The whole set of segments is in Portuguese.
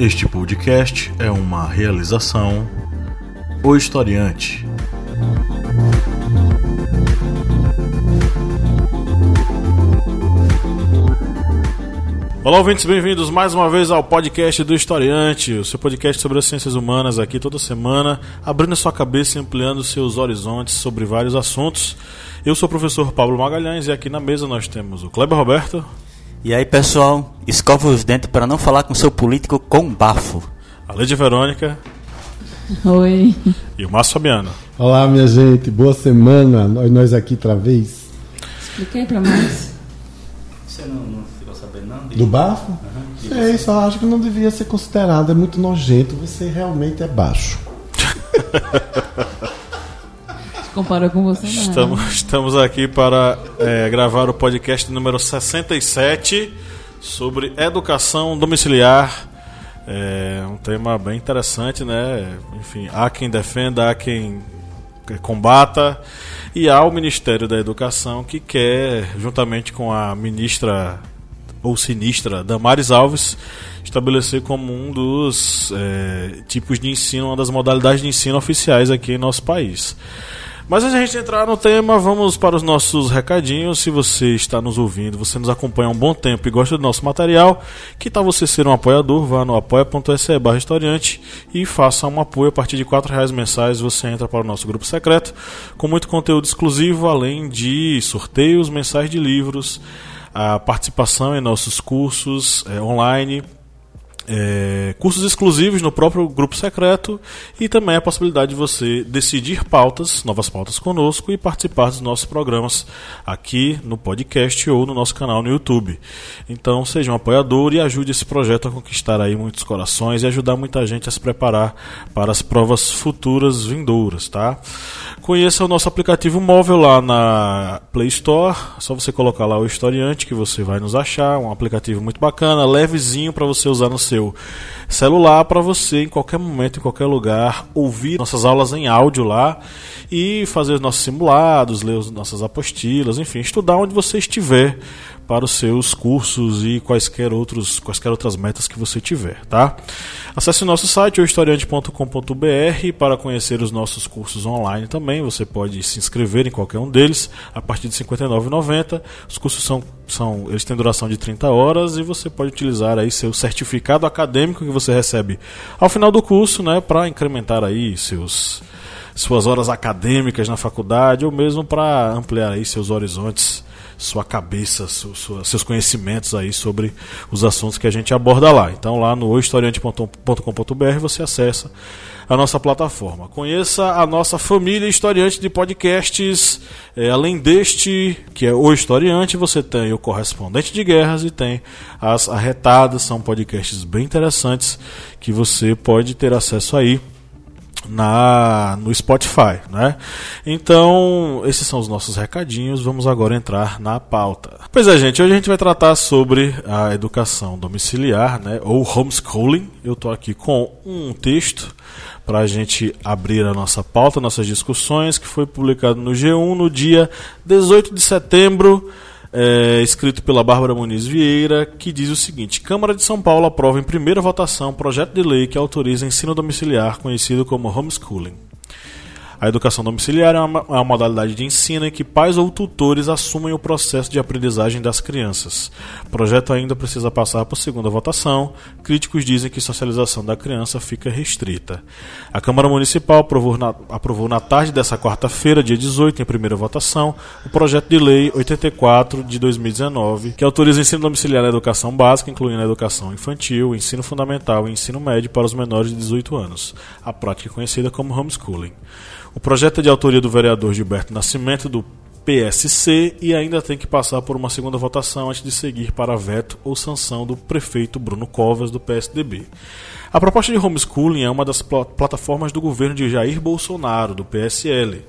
Este podcast é uma realização O Historiante. Olá, ouvintes, bem-vindos mais uma vez ao podcast do Historiante, o seu podcast sobre as ciências humanas aqui toda semana, abrindo sua cabeça e ampliando seus horizontes sobre vários assuntos. Eu sou o professor Pablo Magalhães e aqui na mesa nós temos o Kleber Roberto. E aí, pessoal, escova os dentes para não falar com seu político com bafo. A Lady Verônica. Oi. E o Márcio Fabiano. Olá, minha gente, boa semana. Nós aqui outra vez. Expliquei para mais. Você não, não ficou sabendo, não? Do bafo? Uhum. É isso, eu acho que não devia ser considerado. É muito nojento. Você realmente é baixo. Comparou com você, não. Estamos, estamos aqui para é, gravar o podcast número 67 sobre educação domiciliar. É um tema bem interessante, né? Enfim, há quem defenda, há quem combata. E há o Ministério da Educação que quer, juntamente com a ministra ou sinistra Damares Alves, estabelecer como um dos é, tipos de ensino, uma das modalidades de ensino oficiais aqui em nosso país. Mas antes de a gente entrar no tema, vamos para os nossos recadinhos. Se você está nos ouvindo, você nos acompanha há um bom tempo e gosta do nosso material, que tal você ser um apoiador? Vá no apoia.se barra historiante e faça um apoio a partir de R$ reais mensais. Você entra para o nosso grupo secreto com muito conteúdo exclusivo, além de sorteios mensais de livros, a participação em nossos cursos é, online é, cursos exclusivos no próprio grupo secreto e também a possibilidade de você decidir pautas, novas pautas conosco e participar dos nossos programas aqui no podcast ou no nosso canal no YouTube. Então seja um apoiador e ajude esse projeto a conquistar aí muitos corações e ajudar muita gente a se preparar para as provas futuras vindouras, tá? Conheça o nosso aplicativo móvel lá na Play Store, é só você colocar lá o historiante que você vai nos achar, um aplicativo muito bacana, levezinho para você usar no seu celular para você, em qualquer momento, em qualquer lugar, ouvir nossas aulas em áudio lá e fazer os nossos simulados, ler as nossas apostilas, enfim, estudar onde você estiver para os seus cursos e quaisquer, outros, quaisquer outras metas que você tiver, tá? Acesse o nosso site, historiante.com.br, para conhecer os nossos cursos online também. Você pode se inscrever em qualquer um deles a partir de R$ 59,90. Os cursos são, são, eles têm duração de 30 horas e você pode utilizar aí seu certificado acadêmico que você recebe ao final do curso, né, para incrementar aí seus suas horas acadêmicas na faculdade ou mesmo para ampliar aí seus horizontes sua cabeça, sua, seus conhecimentos aí sobre os assuntos que a gente aborda lá. Então lá no historiante.com.br você acessa a nossa plataforma. Conheça a nossa família historiante de podcasts. É, além deste, que é o historiante, você tem o correspondente de guerras e tem as arretadas. São podcasts bem interessantes que você pode ter acesso aí na no Spotify, né? Então, esses são os nossos recadinhos. Vamos agora entrar na pauta. Pois é, gente, hoje a gente vai tratar sobre a educação domiciliar, né, ou homeschooling. Eu estou aqui com um texto para a gente abrir a nossa pauta, nossas discussões, que foi publicado no G1 no dia 18 de setembro é, escrito pela Bárbara Muniz Vieira, que diz o seguinte: Câmara de São Paulo aprova em primeira votação projeto de lei que autoriza ensino domiciliar, conhecido como homeschooling. A educação domiciliar é uma, é uma, modalidade de ensino em que pais ou tutores assumem o processo de aprendizagem das crianças. O projeto ainda precisa passar por segunda votação. Críticos dizem que socialização da criança fica restrita. A Câmara Municipal aprovou na, aprovou na tarde dessa quarta-feira, dia 18, em primeira votação, o projeto de lei 84 de 2019, que autoriza o ensino domiciliar na educação básica, incluindo a educação infantil, ensino fundamental e ensino médio para os menores de 18 anos, a prática conhecida como homeschooling. O projeto é de autoria do vereador Gilberto Nascimento, do PSC, e ainda tem que passar por uma segunda votação antes de seguir para veto ou sanção do prefeito Bruno Covas, do PSDB. A proposta de homeschooling é uma das pl plataformas do governo de Jair Bolsonaro, do PSL.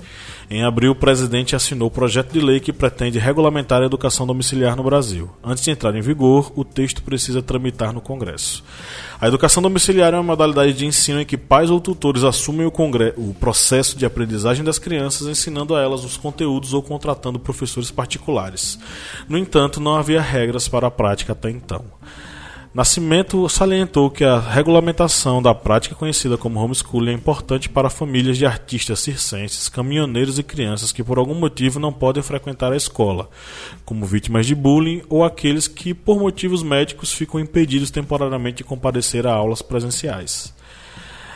Em abril, o presidente assinou o projeto de lei que pretende regulamentar a educação domiciliar no Brasil. Antes de entrar em vigor, o texto precisa tramitar no Congresso. A educação domiciliar é uma modalidade de ensino em que pais ou tutores assumem o, o processo de aprendizagem das crianças, ensinando a elas os conteúdos ou contratando professores particulares. No entanto, não havia regras para a prática até então. Nascimento salientou que a regulamentação da prática conhecida como homeschooling é importante para famílias de artistas circenses, caminhoneiros e crianças que por algum motivo não podem frequentar a escola, como vítimas de bullying ou aqueles que por motivos médicos ficam impedidos temporariamente de comparecer a aulas presenciais.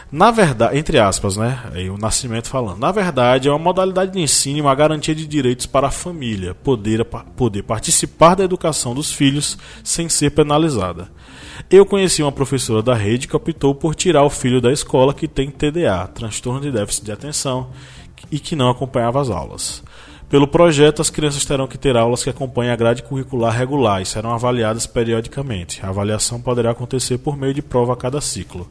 Na verdade, entre aspas, né? Aí o Nascimento falando. Na verdade, é uma modalidade de ensino e uma garantia de direitos para a família poder, poder participar da educação dos filhos sem ser penalizada. Eu conheci uma professora da rede que optou por tirar o filho da escola que tem TDA, transtorno de déficit de atenção, e que não acompanhava as aulas. Pelo projeto, as crianças terão que ter aulas que acompanhem a grade curricular regular e serão avaliadas periodicamente. A avaliação poderá acontecer por meio de prova a cada ciclo.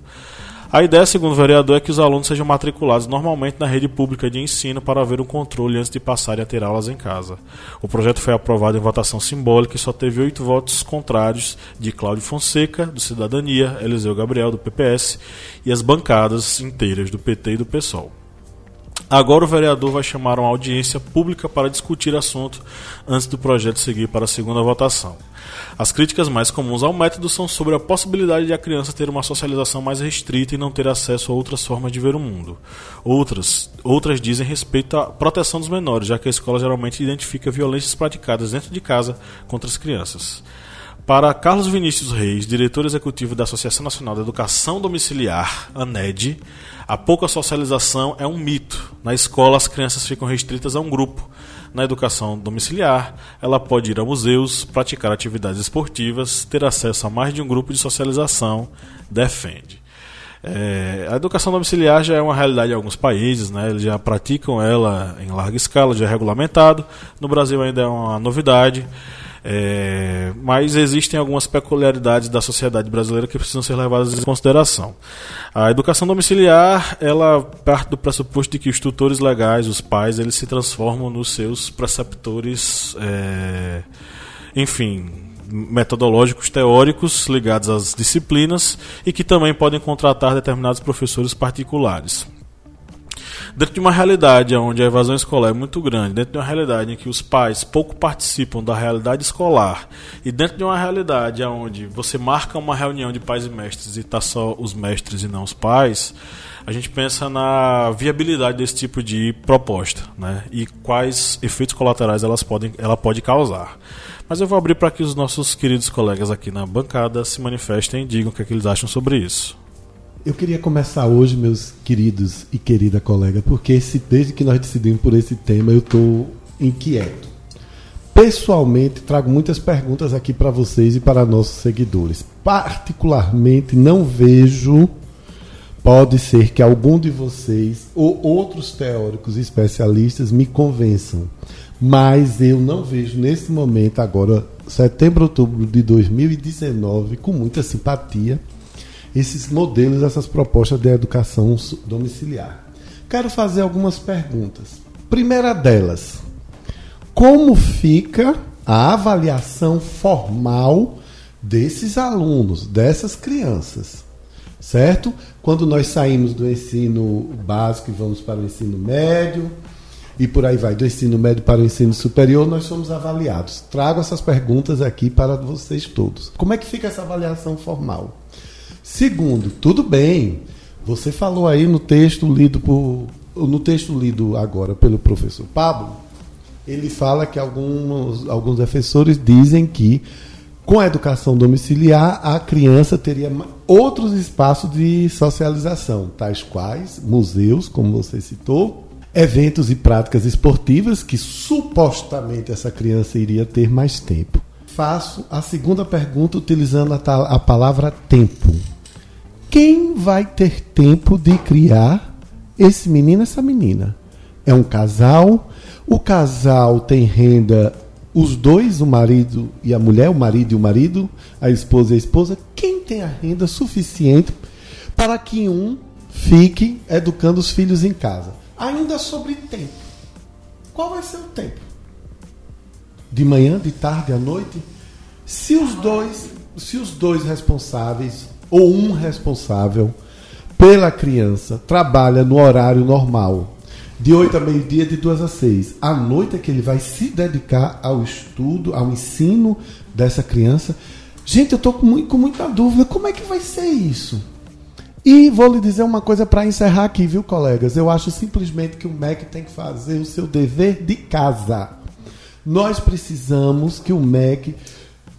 A ideia, segundo o vereador, é que os alunos sejam matriculados normalmente na rede pública de ensino para haver um controle antes de passarem a ter aulas em casa. O projeto foi aprovado em votação simbólica e só teve oito votos contrários de Cláudio Fonseca, do Cidadania, Eliseu Gabriel, do PPS, e as bancadas inteiras do PT e do PSOL. Agora o vereador vai chamar uma audiência pública para discutir assunto antes do projeto seguir para a segunda votação. As críticas mais comuns ao método são sobre a possibilidade de a criança ter uma socialização mais restrita e não ter acesso a outras formas de ver o mundo. Outras, outras dizem respeito à proteção dos menores, já que a escola geralmente identifica violências praticadas dentro de casa contra as crianças. Para Carlos Vinícius Reis, diretor executivo da Associação Nacional da Educação Domiciliar, ANED, a pouca socialização é um mito. Na escola, as crianças ficam restritas a um grupo. Na educação domiciliar, ela pode ir a museus, praticar atividades esportivas, ter acesso a mais de um grupo de socialização, defende. É, a educação domiciliar já é uma realidade em alguns países, né? eles já praticam ela em larga escala, já é regulamentado. No Brasil ainda é uma novidade. É, mas existem algumas peculiaridades da sociedade brasileira que precisam ser levadas em consideração. A educação domiciliar, ela parte do pressuposto de que os tutores legais, os pais, eles se transformam nos seus preceptores, é, enfim, metodológicos teóricos ligados às disciplinas e que também podem contratar determinados professores particulares dentro de uma realidade onde a evasão escolar é muito grande, dentro de uma realidade em que os pais pouco participam da realidade escolar, e dentro de uma realidade onde você marca uma reunião de pais e mestres e está só os mestres e não os pais, a gente pensa na viabilidade desse tipo de proposta né? e quais efeitos colaterais elas podem, ela pode causar. Mas eu vou abrir para que os nossos queridos colegas aqui na bancada se manifestem e digam o que, é que eles acham sobre isso. Eu queria começar hoje, meus queridos e querida colega, porque esse, desde que nós decidimos por esse tema, eu estou inquieto. Pessoalmente, trago muitas perguntas aqui para vocês e para nossos seguidores. Particularmente, não vejo. Pode ser que algum de vocês ou outros teóricos especialistas me convençam, mas eu não vejo nesse momento, agora, setembro, outubro de 2019, com muita simpatia esses modelos, essas propostas de educação domiciliar. Quero fazer algumas perguntas. Primeira delas, como fica a avaliação formal desses alunos, dessas crianças? Certo? Quando nós saímos do ensino básico e vamos para o ensino médio, e por aí vai, do ensino médio para o ensino superior, nós somos avaliados. Trago essas perguntas aqui para vocês todos. Como é que fica essa avaliação formal? Segundo, tudo bem. Você falou aí no texto lido por no texto lido agora pelo professor Pablo, ele fala que alguns, alguns defensores dizem que com a educação domiciliar a criança teria outros espaços de socialização, tais quais museus, como você citou, eventos e práticas esportivas que supostamente essa criança iria ter mais tempo. Faço a segunda pergunta utilizando a, a palavra tempo quem vai ter tempo de criar esse menino, essa menina? É um casal, o casal tem renda, os dois, o marido e a mulher, o marido e o marido, a esposa e a esposa. Quem tem a renda suficiente para que um fique educando os filhos em casa? Ainda sobre tempo. Qual vai ser o tempo? De manhã, de tarde, à noite? Se os dois, se os dois responsáveis ou um responsável pela criança trabalha no horário normal, de 8 a meio-dia, de 2 a 6. À noite é que ele vai se dedicar ao estudo, ao ensino dessa criança. Gente, eu estou com, com muita dúvida. Como é que vai ser isso? E vou lhe dizer uma coisa para encerrar aqui, viu, colegas? Eu acho simplesmente que o MEC tem que fazer o seu dever de casa. Nós precisamos que o MEC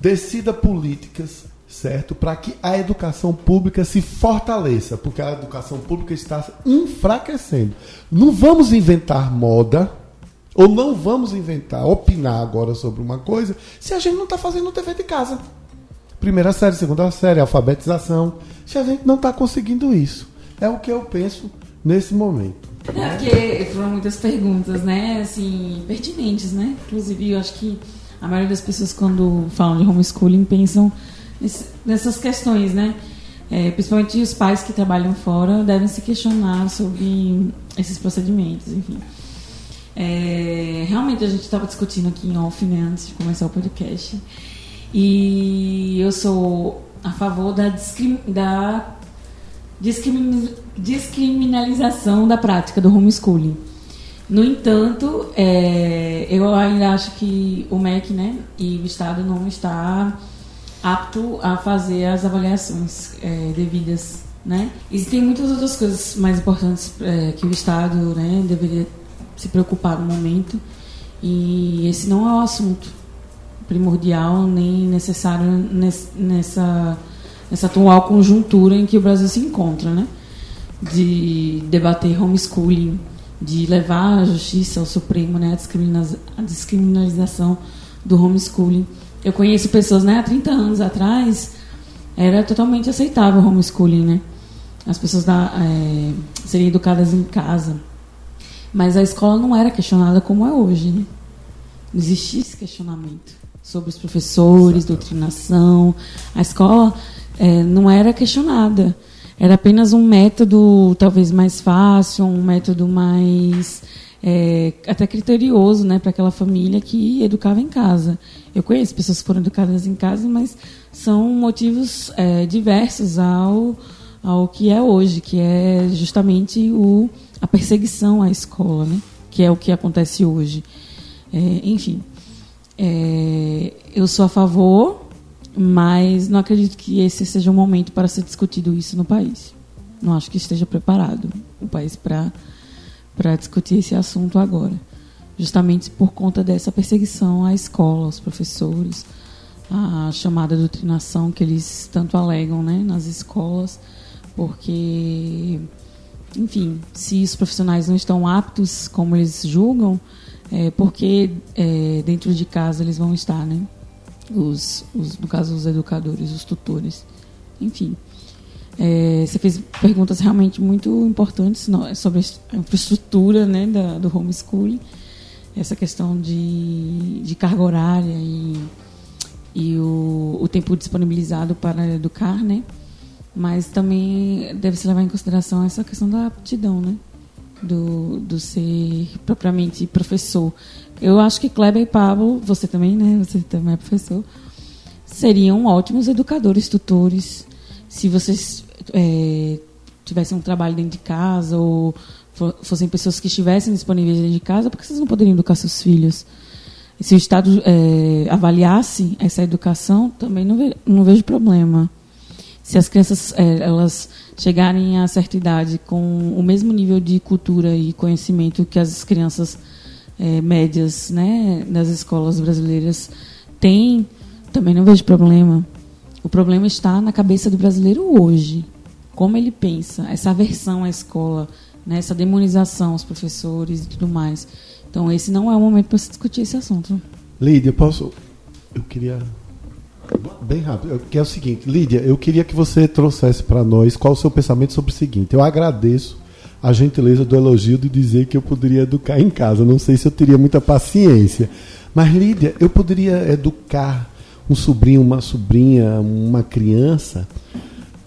decida políticas, certo? Para que a educação pública se fortaleça, porque a educação pública está enfraquecendo. Não vamos inventar moda, ou não vamos inventar, opinar agora sobre uma coisa, se a gente não está fazendo dever de casa. Primeira série, segunda série, alfabetização. Se a gente não está conseguindo isso. É o que eu penso nesse momento. É porque foram muitas perguntas, né? Assim, pertinentes, né? Inclusive, eu acho que a maioria das pessoas, quando falam de homeschooling, pensam nessas questões, né? É, principalmente os pais que trabalham fora devem se questionar sobre esses procedimentos, enfim. É, realmente a gente estava discutindo aqui em off, né, antes de começar o podcast. E eu sou a favor da, discrim- da discrimin- descriminalização da prática do homeschooling. No entanto, é, eu ainda acho que o MEC né, e o Estado não está apto a fazer as avaliações é, devidas. Né? Existem muitas outras coisas mais importantes é, que o Estado né, deveria se preocupar no momento e esse não é o assunto primordial nem necessário nes- nessa, nessa atual conjuntura em que o Brasil se encontra, né? De debater homeschooling, de levar à justiça, ao Supremo, né? A, a descriminalização do homeschooling. Eu conheço pessoas, né? Há 30 anos atrás era totalmente aceitável o homeschooling, né? As pessoas da, eh, seriam educadas em casa. Mas a escola não era questionada como é hoje, né? Não existia esse questionamento sobre os professores, doutrinação. A escola eh, não era questionada. Era apenas um método talvez mais fácil, um método mais eh, até criterioso né, para aquela família que educava em casa. Eu conheço pessoas que foram educadas em casa, mas são motivos eh, diversos ao, ao que é hoje, que é justamente o, a perseguição à escola, né, que é o que acontece hoje. É, enfim, é, eu sou a favor, mas não acredito que esse seja o momento para ser discutido isso no país. Não acho que esteja preparado o país para para discutir esse assunto agora, justamente por conta dessa perseguição à escola, aos professores, a chamada doutrinação que eles tanto alegam, né, nas escolas, porque enfim, se os profissionais não estão aptos como eles julgam, é, porque é, dentro de casa eles vão estar, né? Os, os, no caso, os educadores, os tutores. Enfim. É, você fez perguntas realmente muito importantes no- sobre a infraestrutura né, da, do homeschooling, essa questão de, de carga horária e, e o, o tempo disponibilizado para educar, né? Mas também deve-se levar em consideração essa questão da aptidão, né? Do, do ser propriamente professor. Eu acho que Kleber e Pablo, você também, né? Você também é professor, seriam ótimos educadores, tutores, se vocês é, tivessem um trabalho dentro de casa ou fo- fossem pessoas que estivessem disponíveis dentro de casa, por que vocês não poderiam educar seus filhos? E se o Estado é, avaliasse essa educação, também não, ve- não vejo problema. Se as crianças é, elas chegarem a certa idade com o mesmo nível de cultura e conhecimento que as crianças é, médias né, das escolas brasileiras têm, também não vejo problema. O problema está na cabeça do brasileiro hoje. Como ele pensa, essa aversão à escola, né, essa demonização aos professores e tudo mais. Então, esse não é o momento para se discutir esse assunto. Lídia, posso. Eu queria. Bem rápido, que é o seguinte, Lídia, eu queria que você trouxesse para nós qual o seu pensamento sobre o seguinte. Eu agradeço a gentileza do elogio de dizer que eu poderia educar em casa. Não sei se eu teria muita paciência. Mas, Lídia, eu poderia educar um sobrinho, uma sobrinha, uma criança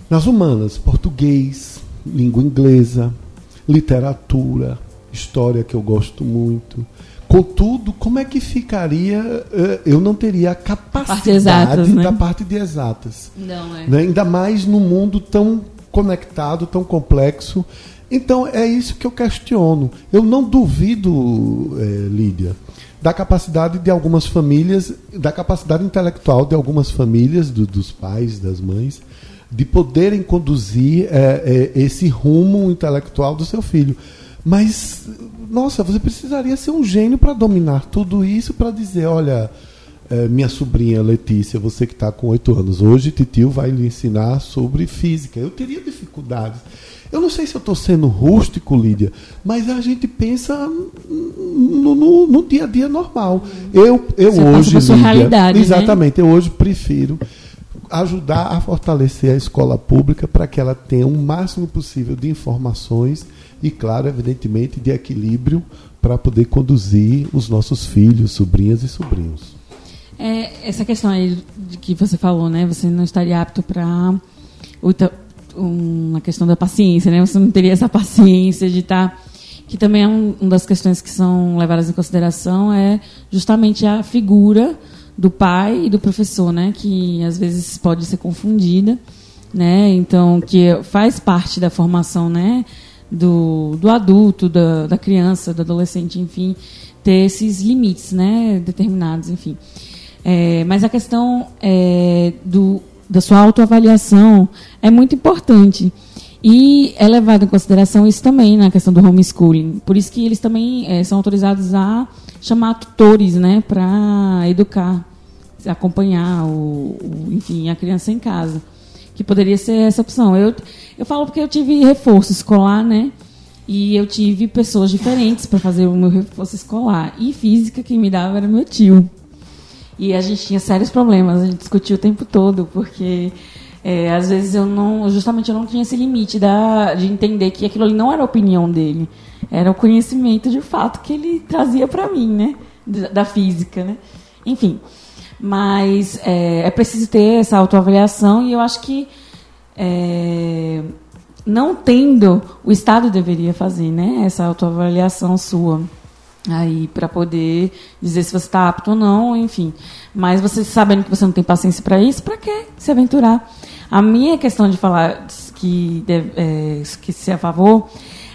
nas humanas, português, língua inglesa, literatura, história que eu gosto muito. Contudo, como é que ficaria? eh, Eu não teria a capacidade exatas, né? da parte de exatas. Não, é. né? Ainda mais num mundo tão conectado, tão complexo. Então é isso que eu questiono. Eu não duvido, é, Lídia, da capacidade de algumas famílias, da capacidade intelectual de algumas famílias, do, dos pais, das mães, de poderem conduzir é, é, esse rumo intelectual do seu filho. Mas, nossa, você precisaria ser um gênio para dominar tudo isso, para dizer, olha, é, minha sobrinha Letícia, você que está com oito anos, hoje titio vai lhe ensinar sobre física. Eu teria dificuldades. Eu não sei se eu estou sendo rústico, Lídia, mas a gente pensa no, no, no dia a dia normal. Eu, eu Você hoje, passa sua Lídia, realidade, né? exatamente, eu hoje prefiro ajudar a fortalecer a escola pública para que ela tenha o máximo possível de informações e, claro, evidentemente, de equilíbrio para poder conduzir os nossos filhos, sobrinhas e sobrinhos. É, essa questão aí de que você falou, né? Você não estaria apto para uma questão da paciência, né? Você não teria essa paciência de estar que também é um, uma das questões que são levadas em consideração é justamente a figura do pai e do professor, né? Que às vezes pode ser confundida, né? Então que faz parte da formação, né? Do, do adulto, da, da criança, do adolescente, enfim, ter esses limites, né? Determinados, enfim. É, mas a questão é, do, da sua autoavaliação é muito importante. E é levado em consideração isso também na questão do homeschooling. Por isso que eles também é, são autorizados a chamar tutores né, para educar, acompanhar o, o, enfim, a criança em casa. Que poderia ser essa opção. Eu, eu falo porque eu tive reforço escolar, né? E eu tive pessoas diferentes para fazer o meu reforço escolar. E física, quem me dava era meu tio. E a gente tinha sérios problemas, a gente discutia o tempo todo, porque é, às vezes eu não, justamente eu não tinha esse limite da, de entender que aquilo ali não era a opinião dele, era o conhecimento de fato que ele trazia para mim, né, da, da, física, né. Enfim, mas é, é, preciso ter essa autoavaliação e eu acho que é, não tendo, o Estado deveria fazer, né, essa autoavaliação sua aí para poder dizer se você está apto ou não, enfim. Mas você sabendo que você não tem paciência para isso, para que se aventurar? A minha questão de falar que é, que se é a favor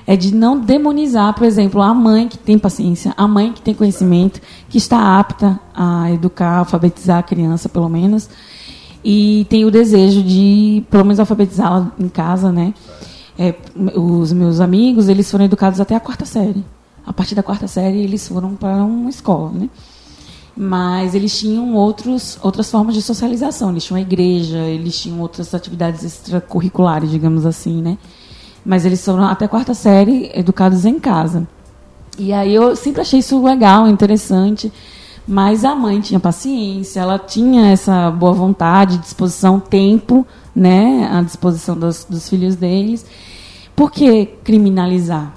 é de não demonizar, por exemplo, a mãe que tem paciência, a mãe que tem conhecimento, que está apta a educar, alfabetizar a criança, pelo menos, e tem o desejo de, pelo menos, alfabetizá-la em casa, né? É, os meus amigos, eles foram educados até a quarta série a partir da quarta série eles foram para uma escola, né? Mas eles tinham outros, outras formas de socialização. Eles tinham a igreja, eles tinham outras atividades extracurriculares, digamos assim, né? Mas eles foram até a quarta série educados em casa. E aí eu sempre achei isso legal, interessante. Mas a mãe tinha paciência, ela tinha essa boa vontade, disposição, tempo, né, à disposição dos, dos filhos deles. Por que criminalizar,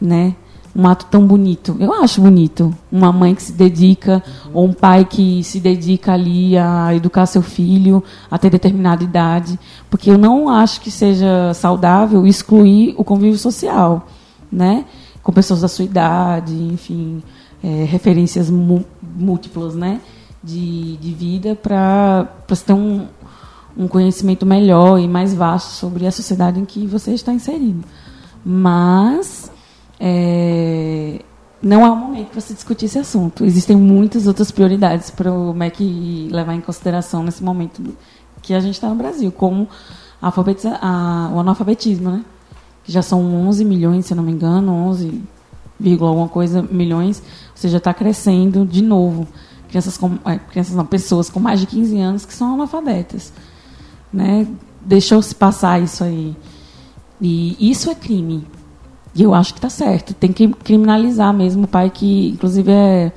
né? Um ato tão bonito. Eu acho bonito. Uma mãe que se dedica, ou um pai que se dedica ali a educar seu filho até determinada idade. Porque eu não acho que seja saudável excluir o convívio social, né? Com pessoas da sua idade, enfim, é, referências múltiplas, né? De, de vida para você ter um, um conhecimento melhor e mais vasto sobre a sociedade em que você está inserido. Mas é, não é o momento para se discutir esse assunto. Existem muitas outras prioridades para o MEC levar em consideração nesse momento que a gente está no Brasil, como a a, o analfabetismo, né? que já são 11 milhões, se não me engano, 11, alguma coisa milhões, ou seja, está crescendo de novo. Crianças, com, é, crianças não, pessoas com mais de 15 anos que são analfabetas. Né? Deixou-se passar isso aí. E isso é crime. E eu acho que está certo. Tem que criminalizar mesmo o pai que, inclusive, é,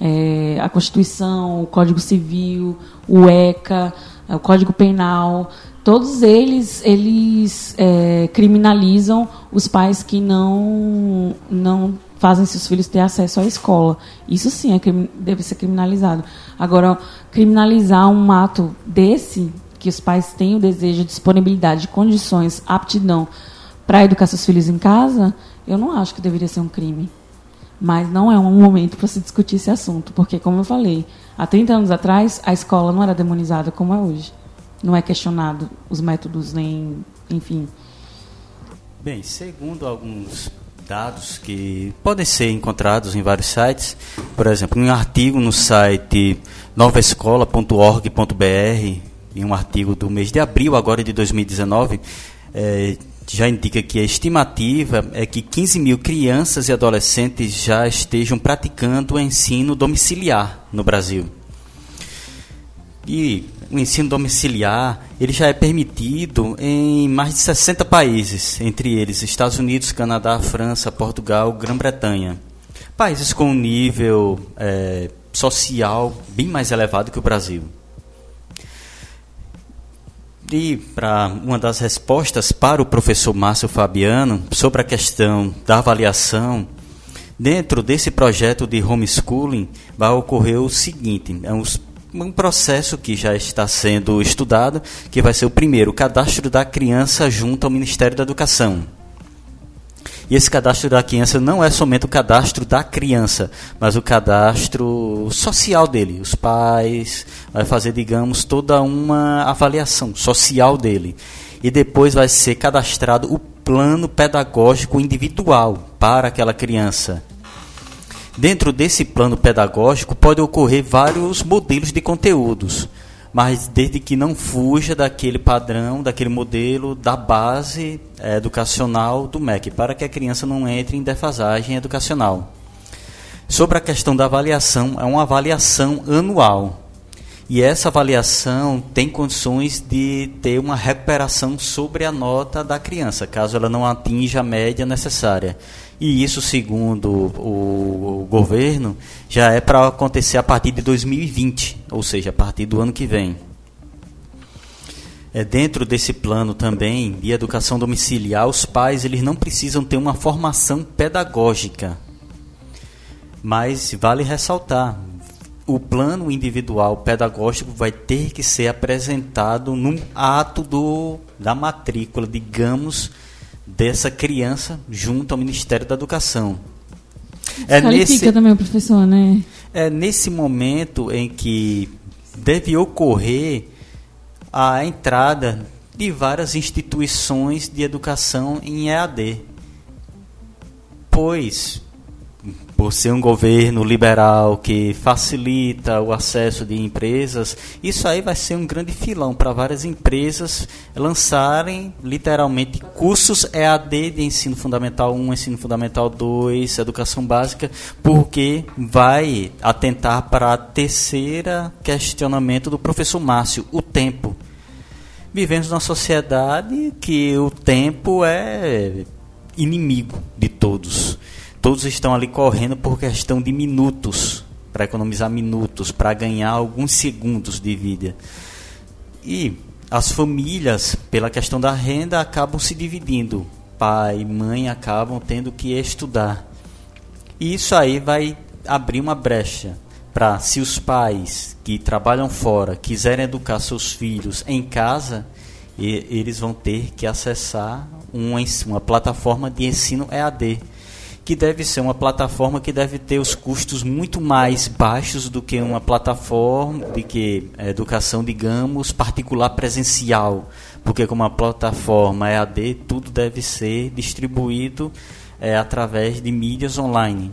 é, a Constituição, o Código Civil, o ECA, o Código Penal. Todos eles, eles é, criminalizam os pais que não, não fazem seus filhos ter acesso à escola. Isso sim é, deve ser criminalizado. Agora, criminalizar um ato desse, que os pais têm o desejo, disponibilidade, condições, aptidão para educar seus filhos em casa, eu não acho que deveria ser um crime. Mas não é um momento para se discutir esse assunto, porque, como eu falei, há 30 anos atrás, a escola não era demonizada como é hoje. Não é questionado os métodos, nem. enfim. Bem, segundo alguns dados que podem ser encontrados em vários sites, por exemplo, um artigo no site novaescola.org.br, em um artigo do mês de abril agora de 2019, é, já indica que a estimativa é que 15 mil crianças e adolescentes já estejam praticando o ensino domiciliar no Brasil. E o ensino domiciliar ele já é permitido em mais de 60 países, entre eles Estados Unidos, Canadá, França, Portugal, Grã-Bretanha. Países com um nível é, social bem mais elevado que o Brasil. E para uma das respostas para o professor Márcio Fabiano sobre a questão da avaliação, dentro desse projeto de homeschooling vai ocorrer o seguinte: é um, processo que já está sendo estudado, que vai ser o primeiro, o cadastro da criança junto ao Ministério da Educação. Esse cadastro da criança não é somente o cadastro da criança, mas o cadastro social dele. Os pais vai fazer, digamos, toda uma avaliação social dele. E depois vai ser cadastrado o plano pedagógico individual para aquela criança. Dentro desse plano pedagógico pode ocorrer vários modelos de conteúdos mas desde que não fuja daquele padrão, daquele modelo da base é, educacional do MEC, para que a criança não entre em defasagem educacional. Sobre a questão da avaliação, é uma avaliação anual. E essa avaliação tem condições de ter uma recuperação sobre a nota da criança, caso ela não atinja a média necessária. E isso, segundo o, governo, já é para acontecer a partir de 2020, ou seja, a partir do ano que vem. É, dentro desse plano também de educação domiciliar, os pais eles não precisam ter uma formação pedagógica. Mas vale ressaltar, o plano individual pedagógico vai ter que ser apresentado no ato do, da matrícula, digamos, dessa criança junto ao Ministério da Educação. É nesse, também o professor, né? É nesse momento em que deve ocorrer a entrada de várias instituições de educação em EAD. Pois por ser um governo liberal que facilita o acesso de empresas, isso aí vai ser um grande filão para várias empresas lançarem literalmente cursos EAD de ensino fundamental 1, ensino fundamental 2, educação básica, porque vai atentar para a terceira questionamento do professor Márcio, o tempo. Vivemos numa sociedade que o tempo é inimigo de todos todos estão ali correndo por questão de minutos, para economizar minutos, para ganhar alguns segundos de vida. E as famílias, pela questão da renda, acabam se dividindo. Pai e mãe acabam tendo que estudar. E isso aí vai abrir uma brecha para se os pais que trabalham fora quiserem educar seus filhos em casa, eles vão ter que acessar uma, uma plataforma de ensino EAD que deve ser uma plataforma que deve ter os custos muito mais baixos do que uma plataforma de que é, educação, digamos, particular presencial, porque como uma plataforma EAD, tudo deve ser distribuído é, através de mídias online.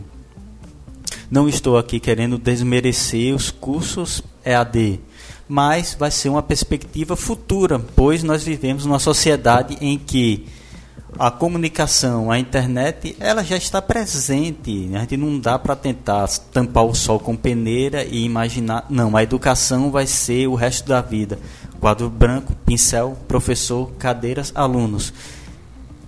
Não estou aqui querendo desmerecer os cursos EAD, mas vai ser uma perspectiva futura, pois nós vivemos numa sociedade em que a comunicação, a internet, ela já está presente. A gente não dá para tentar tampar o sol com peneira e imaginar. Não, a educação vai ser o resto da vida. Quadro branco, pincel, professor, cadeiras, alunos.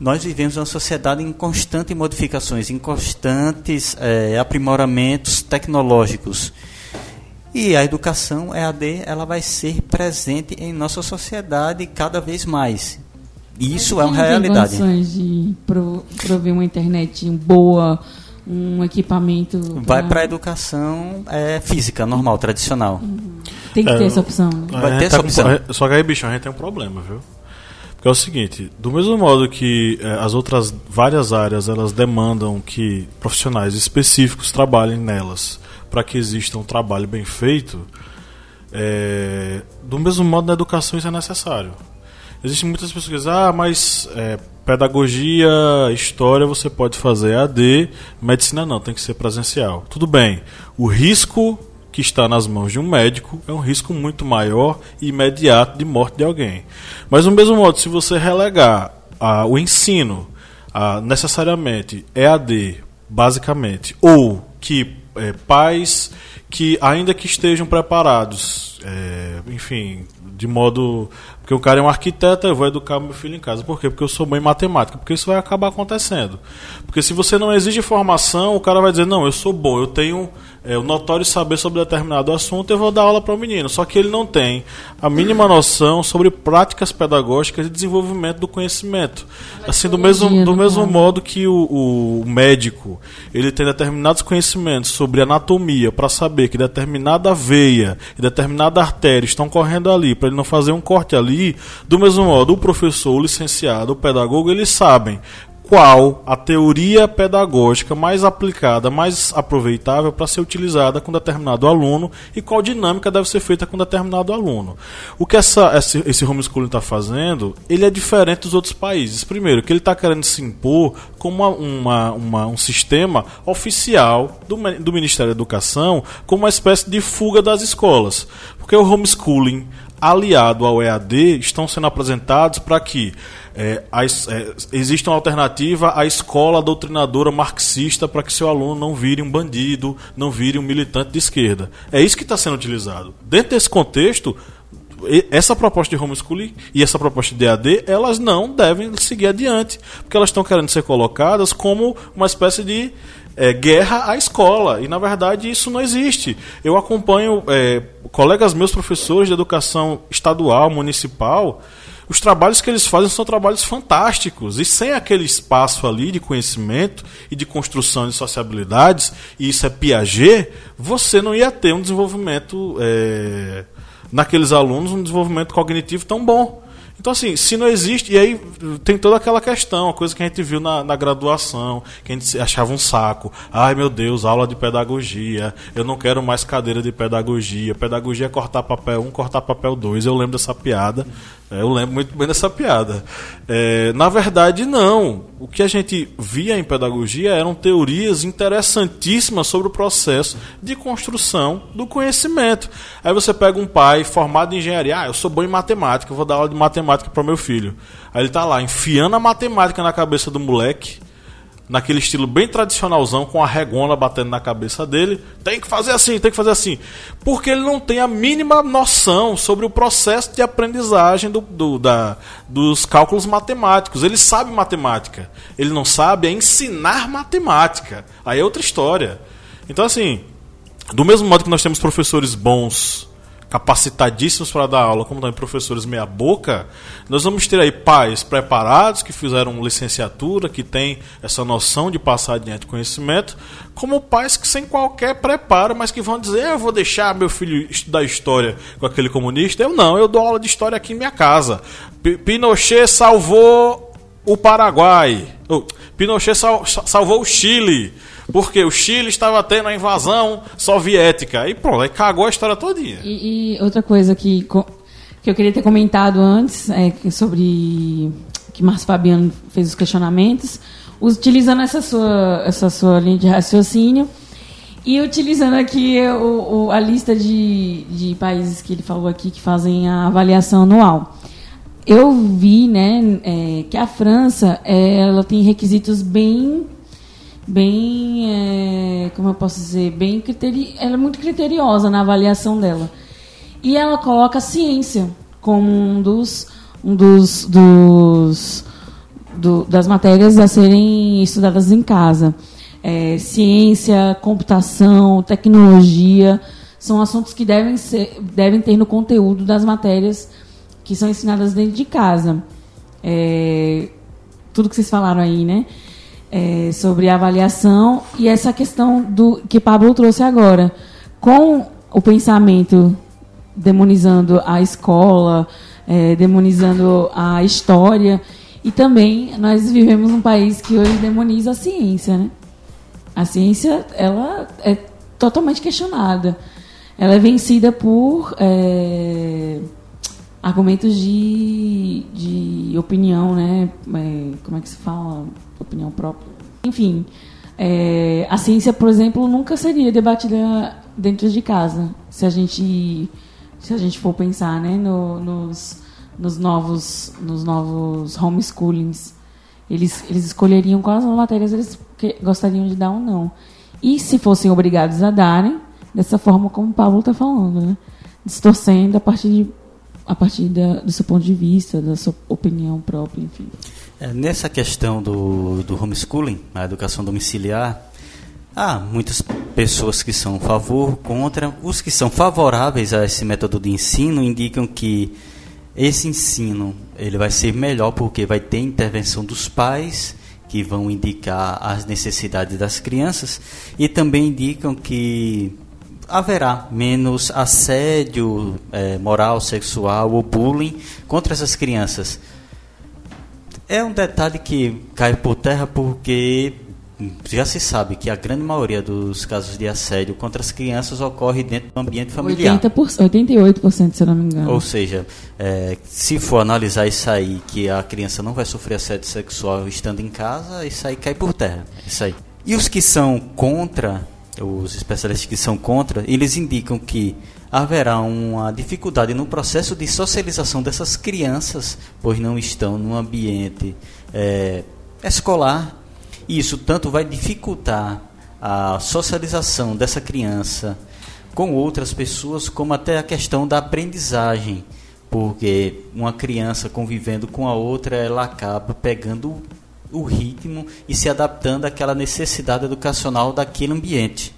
Nós vivemos uma sociedade em constantes modificações, em constantes é, aprimoramentos tecnológicos. E a educação EAD ela vai ser presente em nossa sociedade cada vez mais. Isso é uma realidade. Tem de prover uma internet boa, um equipamento. Vai para a educação é, física, normal, tradicional. Uhum. Tem que ter é, essa opção. Né? Vai ter essa tá opção. Com, só que aí, bicho, a gente tem um problema, viu? Porque é o seguinte, do mesmo modo que é, as outras várias áreas elas demandam que profissionais específicos trabalhem nelas para que exista um trabalho bem feito, é, do mesmo modo na educação isso é necessário. Existem muitas pessoas que dizem, ah, mas é, pedagogia, história você pode fazer AD, medicina não, tem que ser presencial. Tudo bem. O risco que está nas mãos de um médico é um risco muito maior e imediato de morte de alguém. Mas, do mesmo modo, se você relegar ah, o ensino ah, necessariamente EAD, basicamente, ou que é, pais que, ainda que estejam preparados, é, enfim, de modo. Porque o cara é um arquiteto, eu vou educar meu filho em casa. Por quê? Porque eu sou bom em matemática. Porque isso vai acabar acontecendo. Porque se você não exige formação, o cara vai dizer: não, eu sou bom, eu tenho é, o notório saber sobre determinado assunto, eu vou dar aula para o menino. Só que ele não tem a mínima noção sobre práticas pedagógicas e desenvolvimento do conhecimento. Assim, do mesmo, do mesmo modo que o, o médico ele tem determinados conhecimentos sobre anatomia para saber que determinada veia e determinada artéria estão correndo ali, para ele não fazer um corte ali, do mesmo modo, o professor, o licenciado, o pedagogo, eles sabem qual a teoria pedagógica mais aplicada, mais aproveitável para ser utilizada com determinado aluno e qual dinâmica deve ser feita com determinado aluno. O que essa, esse, esse homeschooling está fazendo, ele é diferente dos outros países. Primeiro, que ele está querendo se impor como uma, uma, uma, um sistema oficial do, do Ministério da Educação, como uma espécie de fuga das escolas. Porque o homeschooling aliado ao EAD estão sendo apresentados para que é, a, é, existe uma alternativa à escola doutrinadora marxista para que seu aluno não vire um bandido, não vire um militante de esquerda. É isso que está sendo utilizado. Dentro desse contexto, essa proposta de homeschooling e essa proposta de AD, elas não devem seguir adiante, porque elas estão querendo ser colocadas como uma espécie de é, guerra à escola. E na verdade isso não existe. Eu acompanho é, colegas meus professores de educação estadual, municipal, os trabalhos que eles fazem são trabalhos fantásticos. E sem aquele espaço ali de conhecimento e de construção de sociabilidades, e isso é Piaget, você não ia ter um desenvolvimento é, naqueles alunos, um desenvolvimento cognitivo tão bom. Então, assim, se não existe. E aí tem toda aquela questão, a coisa que a gente viu na, na, graduação, que a gente achava um saco. Ai, meu Deus, aula de pedagogia. Eu não quero mais cadeira de pedagogia. Pedagogia é cortar papel 1, cortar papel 2. Eu lembro dessa piada. É, eu lembro muito bem dessa piada. É, na verdade, não. O que a gente via em pedagogia eram teorias interessantíssimas sobre o processo de construção do conhecimento. Aí você pega um pai formado em engenharia, ah, eu sou bom em matemática, eu vou dar aula de matemática para meu filho. Aí ele está lá enfiando a matemática na cabeça do moleque naquele estilo bem tradicionalzão, com a regona batendo na cabeça dele. Tem que fazer assim, tem que fazer assim. Porque ele não tem a mínima noção sobre o processo de aprendizagem do, do, da, dos cálculos matemáticos. Ele sabe matemática. Ele não sabe é ensinar matemática. Aí é outra história. Então, assim, do mesmo modo que nós temos professores bons capacitadíssimos para dar aula, como também professores meia-boca, nós vamos ter aí pais preparados, que fizeram licenciatura, que têm essa noção de passar adiante conhecimento, como pais que sem qualquer preparo, mas que vão dizer: eu vou deixar meu filho estudar história com aquele comunista. Eu não, eu dou aula de história aqui em minha casa. P Pinochet salvou o Paraguai. Oh, Pinochet sal salvou o Chile. Porque o Chile estava tendo a invasão soviética. E pronto, aí cagou a história todinha. E, e outra coisa que, que eu queria ter comentado antes é que que Márcio Fabiano fez os questionamentos, utilizando essa sua, essa sua linha de raciocínio e utilizando aqui o, o, a lista de, de países que ele falou aqui que fazem a avaliação anual. Eu vi né, é, que a França ela tem requisitos bem bem, é, como eu posso dizer, bem criteri ela é muito criteriosa na avaliação dela. E ela coloca a ciência como um dos, um dos, dos do, das matérias a serem estudadas em casa. É, ciência, computação, tecnologia são assuntos que devem, ser, devem ter no conteúdo das matérias que são ensinadas dentro de casa. É, tudo que vocês falaram aí, né? É, sobre avaliação e essa questão do que Pablo trouxe agora, com o pensamento demonizando a escola, é, demonizando a história e também nós vivemos um país que hoje demoniza a ciência, né? A ciência ela é totalmente questionada, ela é vencida por é, argumentos de, de opinião, né? É, como é que se fala? Opinião própria. Enfim, é, a ciência, por exemplo, nunca seria debatida dentro de casa, se a gente se a gente for pensar, né, no, nos, nos novos nos novos homeschoolings, eles eles escolheriam quais matérias eles gostariam de dar ou não. E se fossem obrigados a darem, dessa forma como o Pablo está falando, né? distorcendo a partir de a partir da, do seu ponto de vista, da sua opinião própria, enfim. É, nessa questão do, do homeschooling, a educação domiciliar, há muitas pessoas que são a favor, contra. Os que são favoráveis a esse método de ensino indicam que esse ensino ele vai ser melhor porque vai ter intervenção dos pais que vão indicar as necessidades das crianças e também indicam que haverá menos assédio é, moral, sexual ou bullying contra essas crianças. É um detalhe que cai por terra porque já se sabe que a grande maioria dos casos de assédio contra as crianças ocorre dentro do ambiente familiar. 80%, 88%, se não me engano. Ou seja, é, se for analisar isso aí, que a criança não vai sofrer assédio sexual estando em casa, isso aí cai por terra. Isso aí. E os que são contra os especialistas que são contra, eles indicam que haverá uma dificuldade no processo de socialização dessas crianças, pois não estão no ambiente é, escolar. Isso tanto vai dificultar a socialização dessa criança com outras pessoas, como até a questão da aprendizagem, porque uma criança convivendo com a outra, ela acaba pegando o ritmo e se adaptando àquela necessidade educacional daquele ambiente.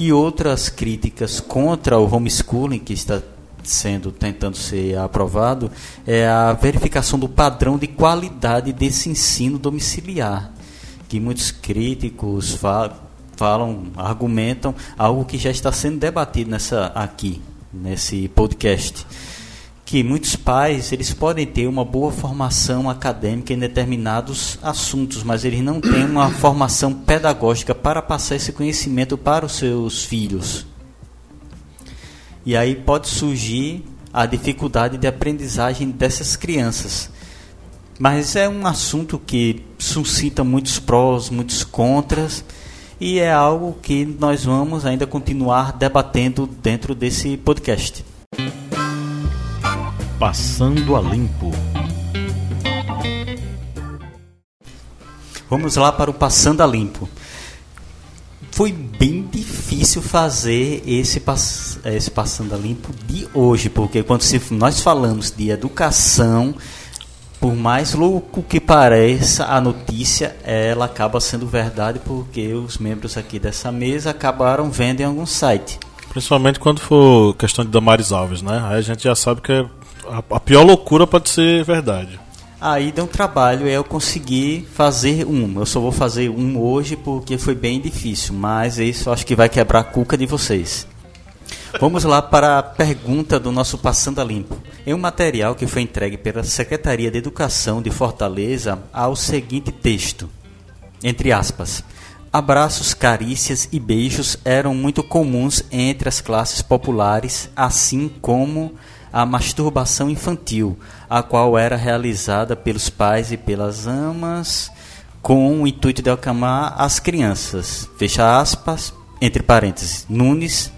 E outras críticas contra o homeschooling que está sendo tentando ser aprovado é a verificação do padrão de qualidade desse ensino domiciliar, que muitos críticos falam, falam argumentam algo que já está sendo debatido nessa aqui nesse podcast que muitos pais eles podem ter uma boa formação acadêmica em determinados assuntos, mas eles não têm uma formação pedagógica para passar esse conhecimento para os seus filhos. E aí pode surgir a dificuldade de aprendizagem dessas crianças. Mas é um assunto que suscita muitos prós, muitos contras, e é algo que nós vamos ainda continuar debatendo dentro desse podcast. Passando a Limpo. Vamos lá para o Passando a Limpo. Foi bem difícil fazer esse, pass esse Passando a Limpo de hoje, porque quando nós falamos de educação, por mais louco que pareça, a notícia ela acaba sendo verdade porque os membros aqui dessa mesa acabaram vendo em algum site. Principalmente quando for questão de Damares Alves, né? Aí a gente já sabe que é a, pior loucura pode ser verdade. Aí deu um trabalho, eu consegui fazer um. Eu só vou fazer um hoje porque foi bem difícil, mas isso acho que vai quebrar a cuca de vocês. Vamos lá para a pergunta do nosso Passando a Limpo. Em um material que foi entregue pela Secretaria de Educação de Fortaleza, há o seguinte texto, entre aspas. Abraços, carícias e beijos eram muito comuns entre as classes populares, assim como a masturbação infantil, a qual era realizada pelos pais e pelas amas com o intuito de acalmar as crianças. Fecha aspas, entre parênteses, Nunes,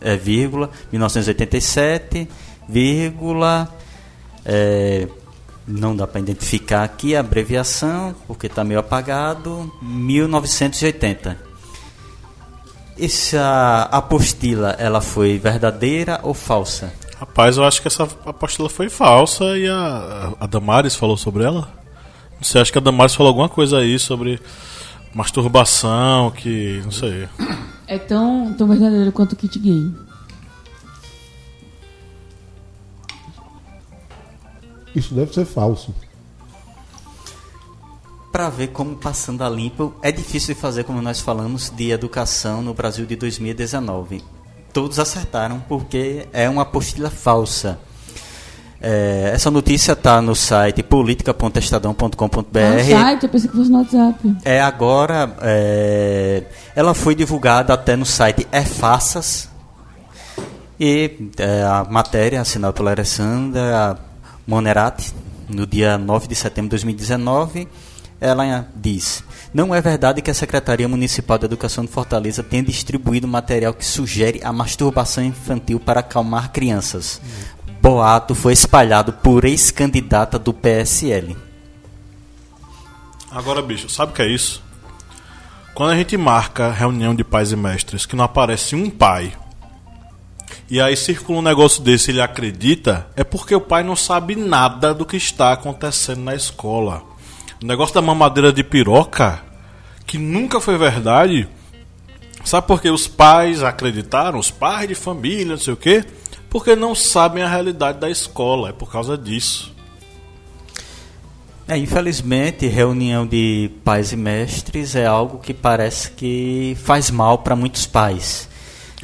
é, vírgula, 1987, vírgula, é, não dá para identificar aqui a abreviação, porque está meio apagado, 1980. Essa apostila, ela foi verdadeira ou falsa? Rapaz, eu acho que essa apostila foi falsa e a, a Damares falou sobre ela. Sei, acho que a Damares falou alguma coisa aí sobre masturbação, que. não sei. É tão, tão verdadeiro quanto o kit gay. Isso deve ser falso. Para ver como passando a limpo é difícil de fazer, como nós falamos, de educação no Brasil de 2019 todos acertaram, porque é uma apostila falsa. É, essa notícia está no site politica.estadão.com.br. É no site, eu pensei que fosse no WhatsApp. É agora, é, ela foi divulgada até no site EFASAS. E é, a matéria assinada pela Alessandra Monerati, no dia 9 de setembro de 2019, ela diz: Não é verdade que a Secretaria Municipal de Educação de Fortaleza tenha distribuído material que sugere a masturbação infantil para acalmar crianças. Boato foi espalhado por ex-candidata do PSL. Agora, bicho, sabe o que é isso? Quando a gente marca reunião de pais e mestres que não aparece um pai e aí circula um negócio desse ele acredita, é porque o pai não sabe nada do que está acontecendo na escola. O negócio da mamadeira de piroca, que nunca foi verdade, sabe por que os pais acreditaram, os pais de família, não sei o quê? Porque não sabem a realidade da escola, é por causa disso. É, infelizmente, reunião de pais e mestres é algo que parece que faz mal para muitos pais.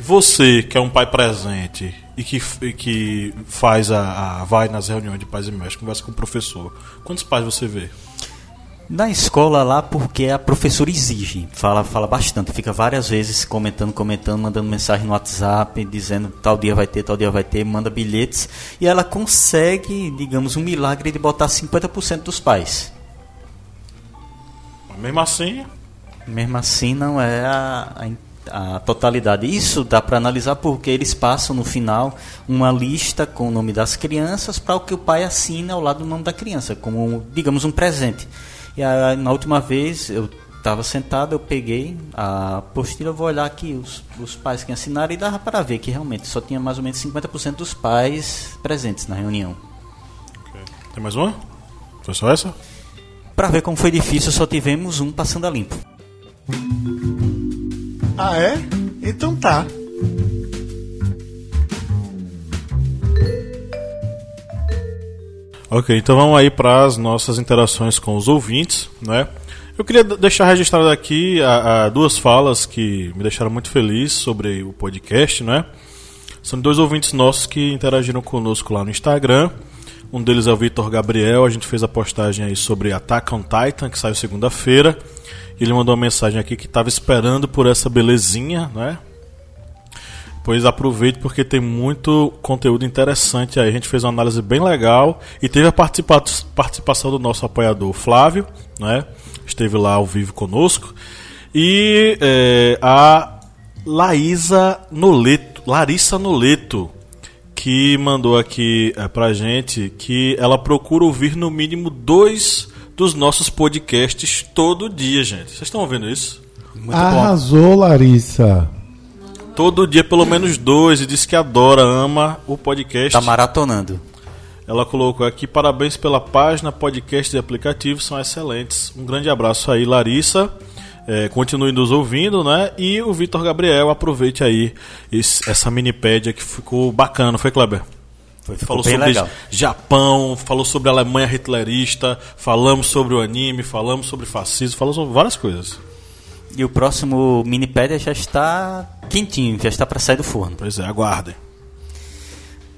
Você, que é um pai presente e que, e que faz a, a, vai nas reuniões de pais e mestres, conversa com o professor, quantos pais você vê? Na escola lá, porque a professora exige, fala, fala bastante, fica várias vezes comentando, comentando, mandando mensagem no WhatsApp, dizendo tal dia vai ter, tal dia vai ter, manda bilhetes, e ela consegue, digamos, um milagre de botar 50% dos pais. Mesmo assim. Mesmo assim, não é a, a, a totalidade. Isso dá para analisar porque eles passam no final uma lista com o nome das crianças para o que o pai assina ao lado do nome da criança, como, digamos, um presente. E a, na última vez eu estava sentado, eu peguei a apostila, vou olhar aqui os, os pais que assinaram e dava para ver que realmente só tinha mais ou menos 50% dos pais presentes na reunião. Okay. Tem mais uma? Foi só essa? Para ver como foi difícil, só tivemos um passando a limpo. Ah, é? Então tá. Ok, então vamos aí para as nossas interações com os ouvintes, né? Eu queria deixar registrado aqui a, a duas falas que me deixaram muito feliz sobre o podcast, né? São dois ouvintes nossos que interagiram conosco lá no Instagram. Um deles é o Vitor Gabriel, a gente fez a postagem aí sobre Attack on Titan, que saiu segunda-feira. Ele mandou uma mensagem aqui que estava esperando por essa belezinha, né? Pois aproveite porque tem muito conteúdo interessante aí. A gente fez uma análise bem legal e teve a participa participação do nosso apoiador Flávio, né? Esteve lá ao vivo conosco. E é, a Laísa Noleto, Larissa Noleto, que mandou aqui é, pra gente que ela procura ouvir no mínimo dois dos nossos podcasts todo dia, gente. Vocês estão ouvindo isso? Muito Arrasou, bom. Larissa. Todo dia, pelo menos dois, e diz que adora, ama o podcast. Tá maratonando. Ela colocou aqui: parabéns pela página, podcast e aplicativo são excelentes. Um grande abraço aí, Larissa. É, continue nos ouvindo, né? E o Vitor Gabriel, aproveite aí esse, essa minipédia que ficou bacana, foi, Kleber? Foi, falou sobre legal. Japão, falou sobre a Alemanha hitlerista, falamos sobre o anime, falamos sobre fascismo, falamos sobre várias coisas. E o próximo Minipédia já está quentinho, já está para sair do forno. Pois é, aguardem.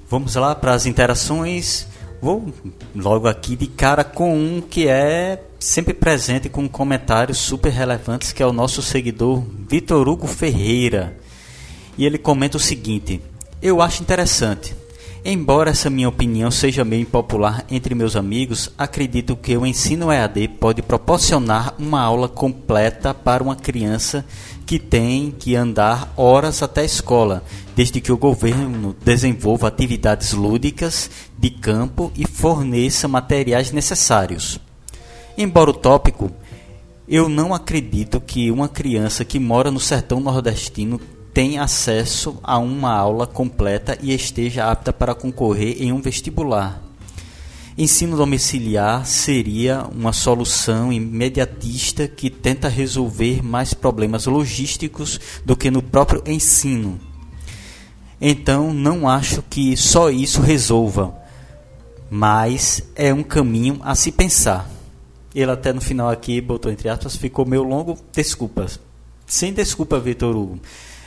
Vamos lá para as interações. Vou logo aqui de cara com um que é sempre presente com comentários super relevantes, que é o nosso seguidor Vitor Hugo Ferreira. E ele comenta o seguinte: Eu acho interessante. Embora essa minha opinião seja meio impopular entre meus amigos, acredito que o ensino EAD pode proporcionar uma aula completa para uma criança que tem que andar horas até a escola, desde que o governo desenvolva atividades lúdicas de campo e forneça materiais necessários. Embora utópico, eu não acredito que uma criança que mora no sertão nordestino tem acesso a uma aula completa e esteja apta para concorrer em um vestibular. Ensino domiciliar seria uma solução imediatista que tenta resolver mais problemas logísticos do que no próprio ensino. Então, não acho que só isso resolva, mas é um caminho a se pensar. Ele até no final aqui botou entre aspas, ficou meio longo, desculpas. Sem desculpa, Vitor Hugo.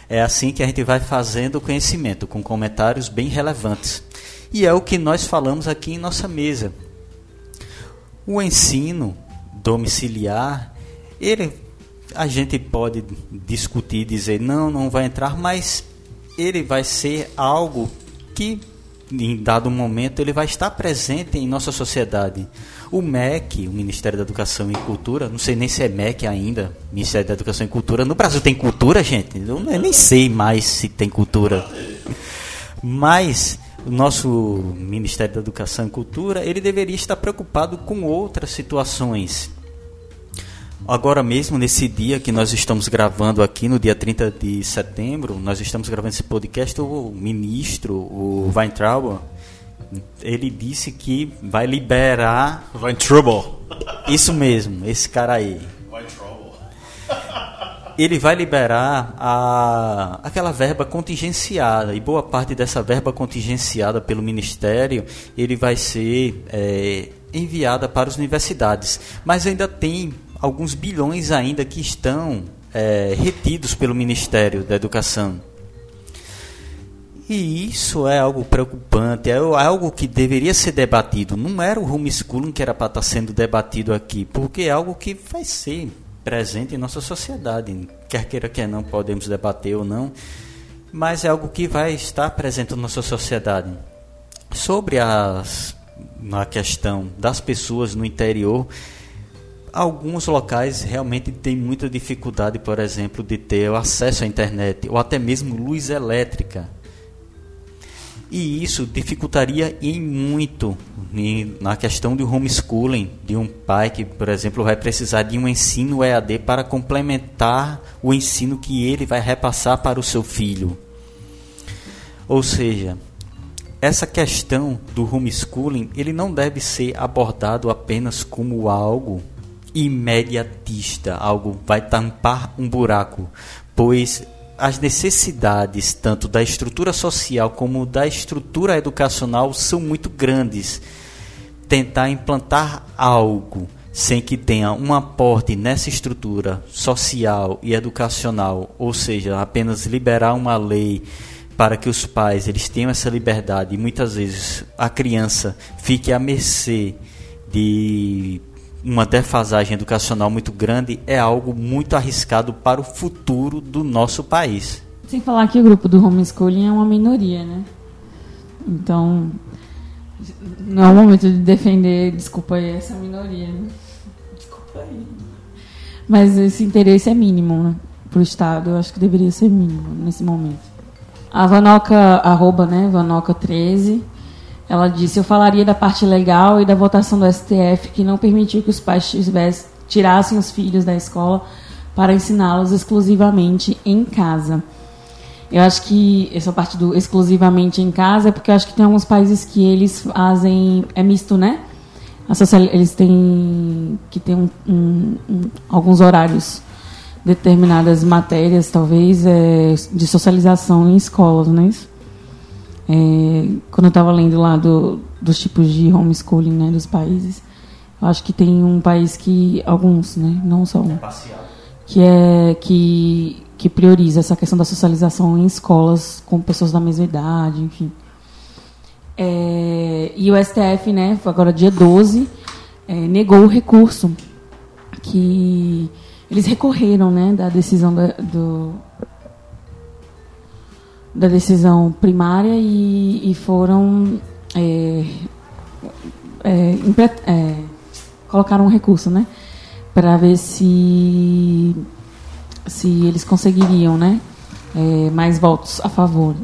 É assim que a gente vai fazendo o conhecimento, com comentários bem relevantes. E é o que nós falamos aqui em nossa mesa. O ensino domiciliar, ele a gente pode discutir, dizer não, não vai entrar, mas ele vai ser algo que em dado momento ele vai estar presente em nossa sociedade. O MEC, o Ministério da Educação e Cultura, não sei nem se é MEC ainda, Ministério da Educação e Cultura. No Brasil tem cultura, gente? Eu nem sei mais se tem cultura. Mas o nosso Ministério da Educação e Cultura, ele deveria estar preocupado com outras situações. Agora mesmo, nesse dia que nós estamos gravando aqui, no dia 30 de setembro, nós estamos gravando esse podcast, o ministro, o Weintraub, ele disse que vai liberar... Weintraub. Isso mesmo, esse cara aí. Ele vai liberar a, aquela verba contingenciada, e boa parte dessa verba contingenciada pelo Ministério, ele vai ser é, enviada para as universidades. Mas ainda tem alguns bilhões ainda que estão é, retidos pelo Ministério da Educação. E isso é algo preocupante, é algo que deveria ser debatido. Não era o homeschooling que era para estar sendo debatido aqui, porque é algo que vai ser presente em nossa sociedade. Quer queira, quer não, podemos debater ou não, mas é algo que vai estar presente na nossa sociedade. Sobre as, a questão das pessoas no interior, alguns locais realmente têm muita dificuldade, por exemplo, de ter acesso à internet ou até mesmo luz elétrica. E isso dificultaria em muito na questão do homeschooling, de um pai que, por exemplo, vai precisar de um ensino EAD para complementar o ensino que ele vai repassar para o seu filho. Ou seja, essa questão do homeschooling, ele não deve ser abordado apenas como algo imediatista, algo vai tampar um buraco, pois as necessidades tanto da estrutura social como da estrutura educacional são muito grandes. Tentar implantar algo sem que tenha um aporte nessa estrutura social e educacional, ou seja, apenas liberar uma lei para que os pais eles tenham essa liberdade e muitas vezes a criança fique à mercê de uma defasagem educacional muito grande é algo muito arriscado para o futuro do nosso país. Sem falar que o grupo do homeschooling é uma minoria, né? Então, não é o momento de defender, desculpa aí, essa minoria. Né? Desculpa aí. Mas esse interesse é mínimo, né? Para o Estado, eu acho que deveria ser mínimo nesse momento. A Vanoca, arroba, né? Vanoca 13, ela disse: Eu falaria da parte legal e da votação do STF que não permitiu que os pais tivessem, tirassem os filhos da escola para ensiná-los exclusivamente em casa. Eu acho que essa parte do exclusivamente em casa é porque eu acho que tem alguns países que eles fazem. É misto, né? Eles têm que ter um, um, um, alguns horários, determinadas matérias, talvez, é, de socialização em escolas, não é isso? É, quando eu estava lendo lá do, dos tipos de homeschooling né, dos países, acho que tem um país que alguns, né, não só um, que é que que prioriza essa questão da socialização em escolas com pessoas da mesma idade, enfim. É, e o STF, né, agora dia 12, é, negou o recurso que eles recorreram, né, da decisão da, do da decisão primária e, e foram é, é, é, colocaram um recurso, né, para ver se se eles conseguiriam, né, é, mais votos a favor.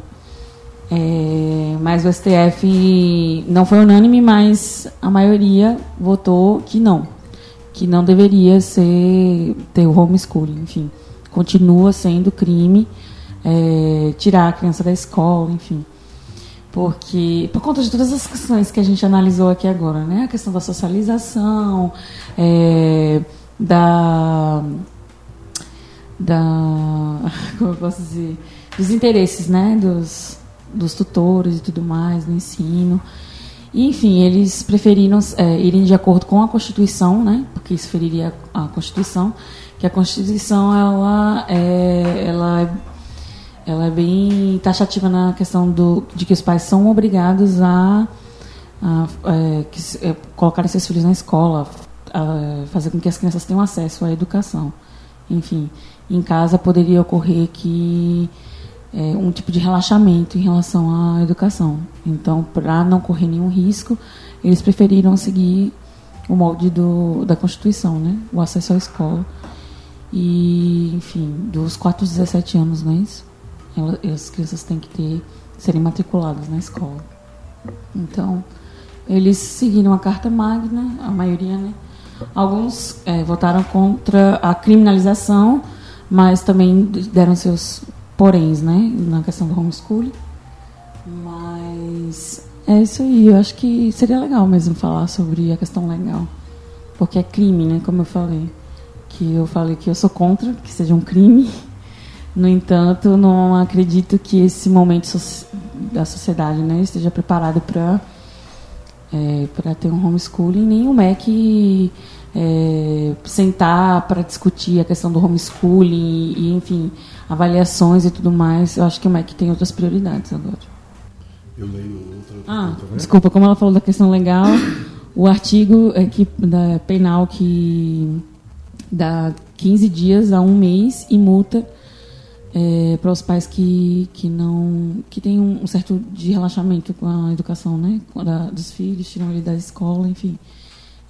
É, mas o STF não foi unânime, mas a maioria votou que não, que não deveria ser ter o homeschooling, enfim, continua sendo crime é, tirar a criança da escola, enfim. Porque, por conta de todas as questões que a gente analisou aqui agora, né? A questão da socialização, é, da. da. como eu posso dizer? Dos interesses, né? Dos, dos tutores e tudo mais, do ensino. E, enfim, eles preferiram é, irem de acordo com a Constituição, né? Porque isso feriria a Constituição, que a Constituição ela é, ela é ela é bem taxativa na questão do, de que os pais são obrigados a, a é, que, é, seus filhos na escola, a, fazer com que as crianças tenham acesso à educação. Enfim, em casa poderia ocorrer que é, um tipo de relaxamento em relação à educação. Então, para não correr nenhum risco, eles preferiram seguir o molde do, da Constituição, né? O acesso à escola. E, enfim, dos 4 aos 17 anos, não é isso? As crianças têm que ter, serem matriculadas na escola. Então, eles seguiram a Carta Magna, a maioria, né? Alguns é, votaram contra a criminalização, mas também deram seus poréns, né? Na questão do homeschooling. Mas é isso aí. Eu acho que seria legal mesmo falar sobre a questão legal. Porque é crime, né? Como eu falei. Que eu falei que eu sou contra que seja um crime. No entanto, não acredito que esse momento da sociedade né, esteja preparado para é, para ter um homeschooling, nem o MEC é, sentar para discutir a questão do homeschooling e, enfim, avaliações e tudo mais. Eu acho que o MEC tem outras prioridades agora. Eu leio outra. ah, desculpa, como ela falou da questão legal, o artigo é que, da penal que dá 15 dias a um mês e multa é, para os pais que, que não que têm um, certo de relaxamento com a educação né? Da, dos filhos tiram ele da escola enfim.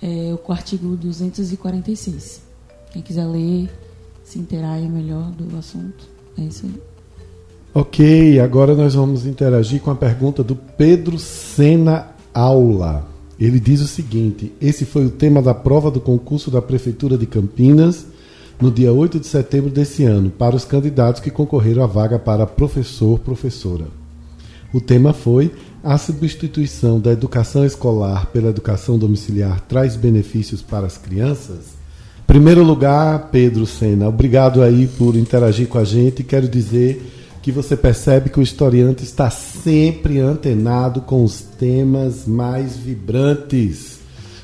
É, o artigo 246 quem quiser ler se inteirar melhor do assunto. É isso aí. Ok agora nós vamos interagir com a pergunta do Pedro Sena Aula. Ele diz o seguinte esse foi o tema da prova do concurso da prefeitura de Campinas no dia 8 de setembro desse ano, para os candidatos que concorreram à vaga para professor-professora. O tema foi A substituição da educação escolar pela educação domiciliar traz benefícios para as crianças? Primeiro lugar, Pedro Sena, obrigado aí por interagir com a gente. Quero dizer que você percebe que o historiante está sempre antenado com os temas mais vibrantes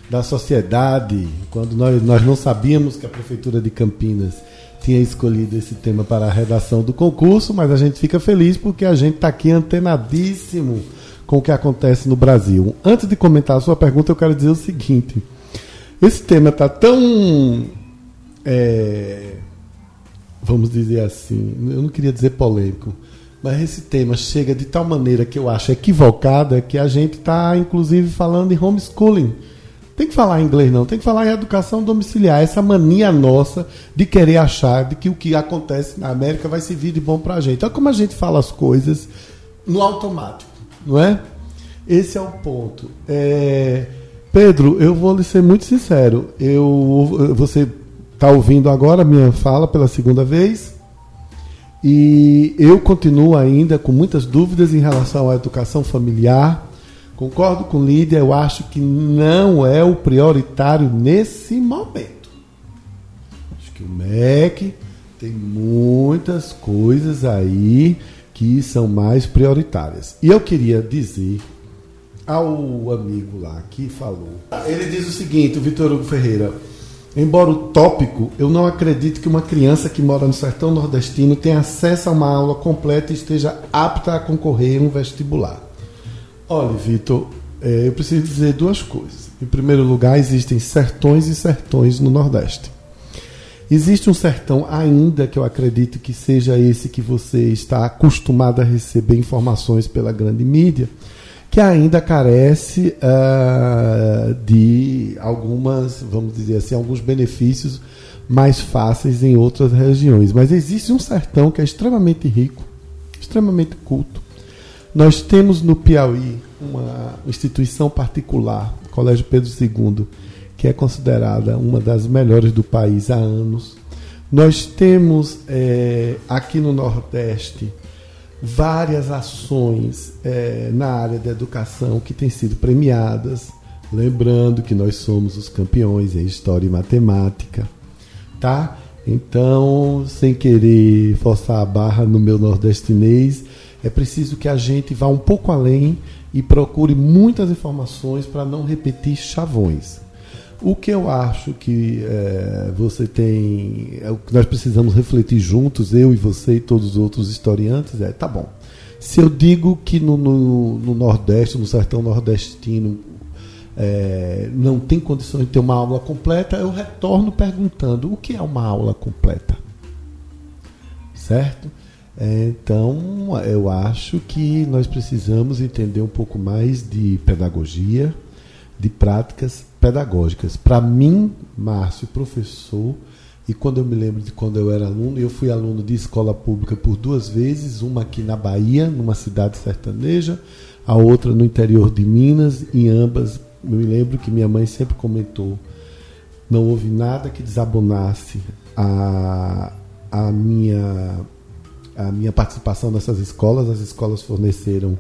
da sociedade, quando nós, nós não sabíamos que a Prefeitura de Campinas tinha escolhido esse tema para a redação do concurso, mas a gente fica feliz porque a gente está aqui antenadíssimo com o que acontece no Brasil. Antes de comentar a sua pergunta, eu quero dizer o seguinte: esse tema está tão. É, vamos dizer assim, eu não queria dizer polêmico, mas esse tema chega de tal maneira que eu acho equivocada que a gente está, inclusive, falando em homeschooling tem que falar inglês, não. Tem que falar em educação domiciliar. Essa mania nossa de querer achar de que o que acontece na América vai servir de bom para a gente. Olha como a gente fala as coisas no automático, não é? Esse é o ponto. É... Pedro, eu vou lhe ser muito sincero. Eu, você está ouvindo agora a minha fala pela segunda vez. E eu continuo ainda com muitas dúvidas em relação à educação familiar Concordo com Lídia, eu acho que não é o prioritário nesse momento. Acho que o MEC tem muitas coisas aí que são mais prioritárias. E eu queria dizer ao amigo lá que falou. Ele diz o seguinte, o Vitor Hugo Ferreira. Embora utópico, eu não acredito que uma criança que mora no sertão nordestino tenha acesso a uma aula completa e esteja apta a concorrer a um vestibular. Olha, Vitor, é, eu preciso dizer duas coisas. Em primeiro lugar, existem sertões e sertões no Nordeste. Existe um sertão ainda que eu acredito que seja esse que você está acostumado a receber informações pela grande mídia, que ainda carece uh, de algumas, vamos dizer assim, alguns benefícios mais fáceis em outras regiões. Mas existe um sertão que é extremamente rico, extremamente culto, nós temos no Piauí uma instituição particular, o Colégio Pedro II, que é considerada uma das melhores do país há anos. Nós temos é, aqui no Nordeste várias ações é, na área da educação que têm sido premiadas. Lembrando que nós somos os campeões em História e Matemática, tá? Então, sem querer forçar a barra no meu nordestinês, é preciso que a gente vá um pouco além e procure muitas informações para não repetir chavões. O que eu acho que é, você tem, é o que nós precisamos refletir juntos, eu e você e todos os outros historiantes, é: tá bom. Se eu digo que no, no, no Nordeste, no sertão nordestino, é, não tem condições de ter uma aula completa, eu retorno perguntando: o que é uma aula completa? Certo? É, então, eu acho que nós precisamos entender um pouco mais de pedagogia, de práticas pedagógicas. Para mim, Márcio, professor, e quando eu me lembro de quando eu era aluno, eu fui aluno de escola pública por duas vezes, uma aqui na Bahia, numa cidade sertaneja, a outra no interior de Minas, em ambas, eu me lembro que minha mãe sempre comentou, não houve nada que desabonasse a, a minha a minha participação nessas escolas. As escolas forneceram,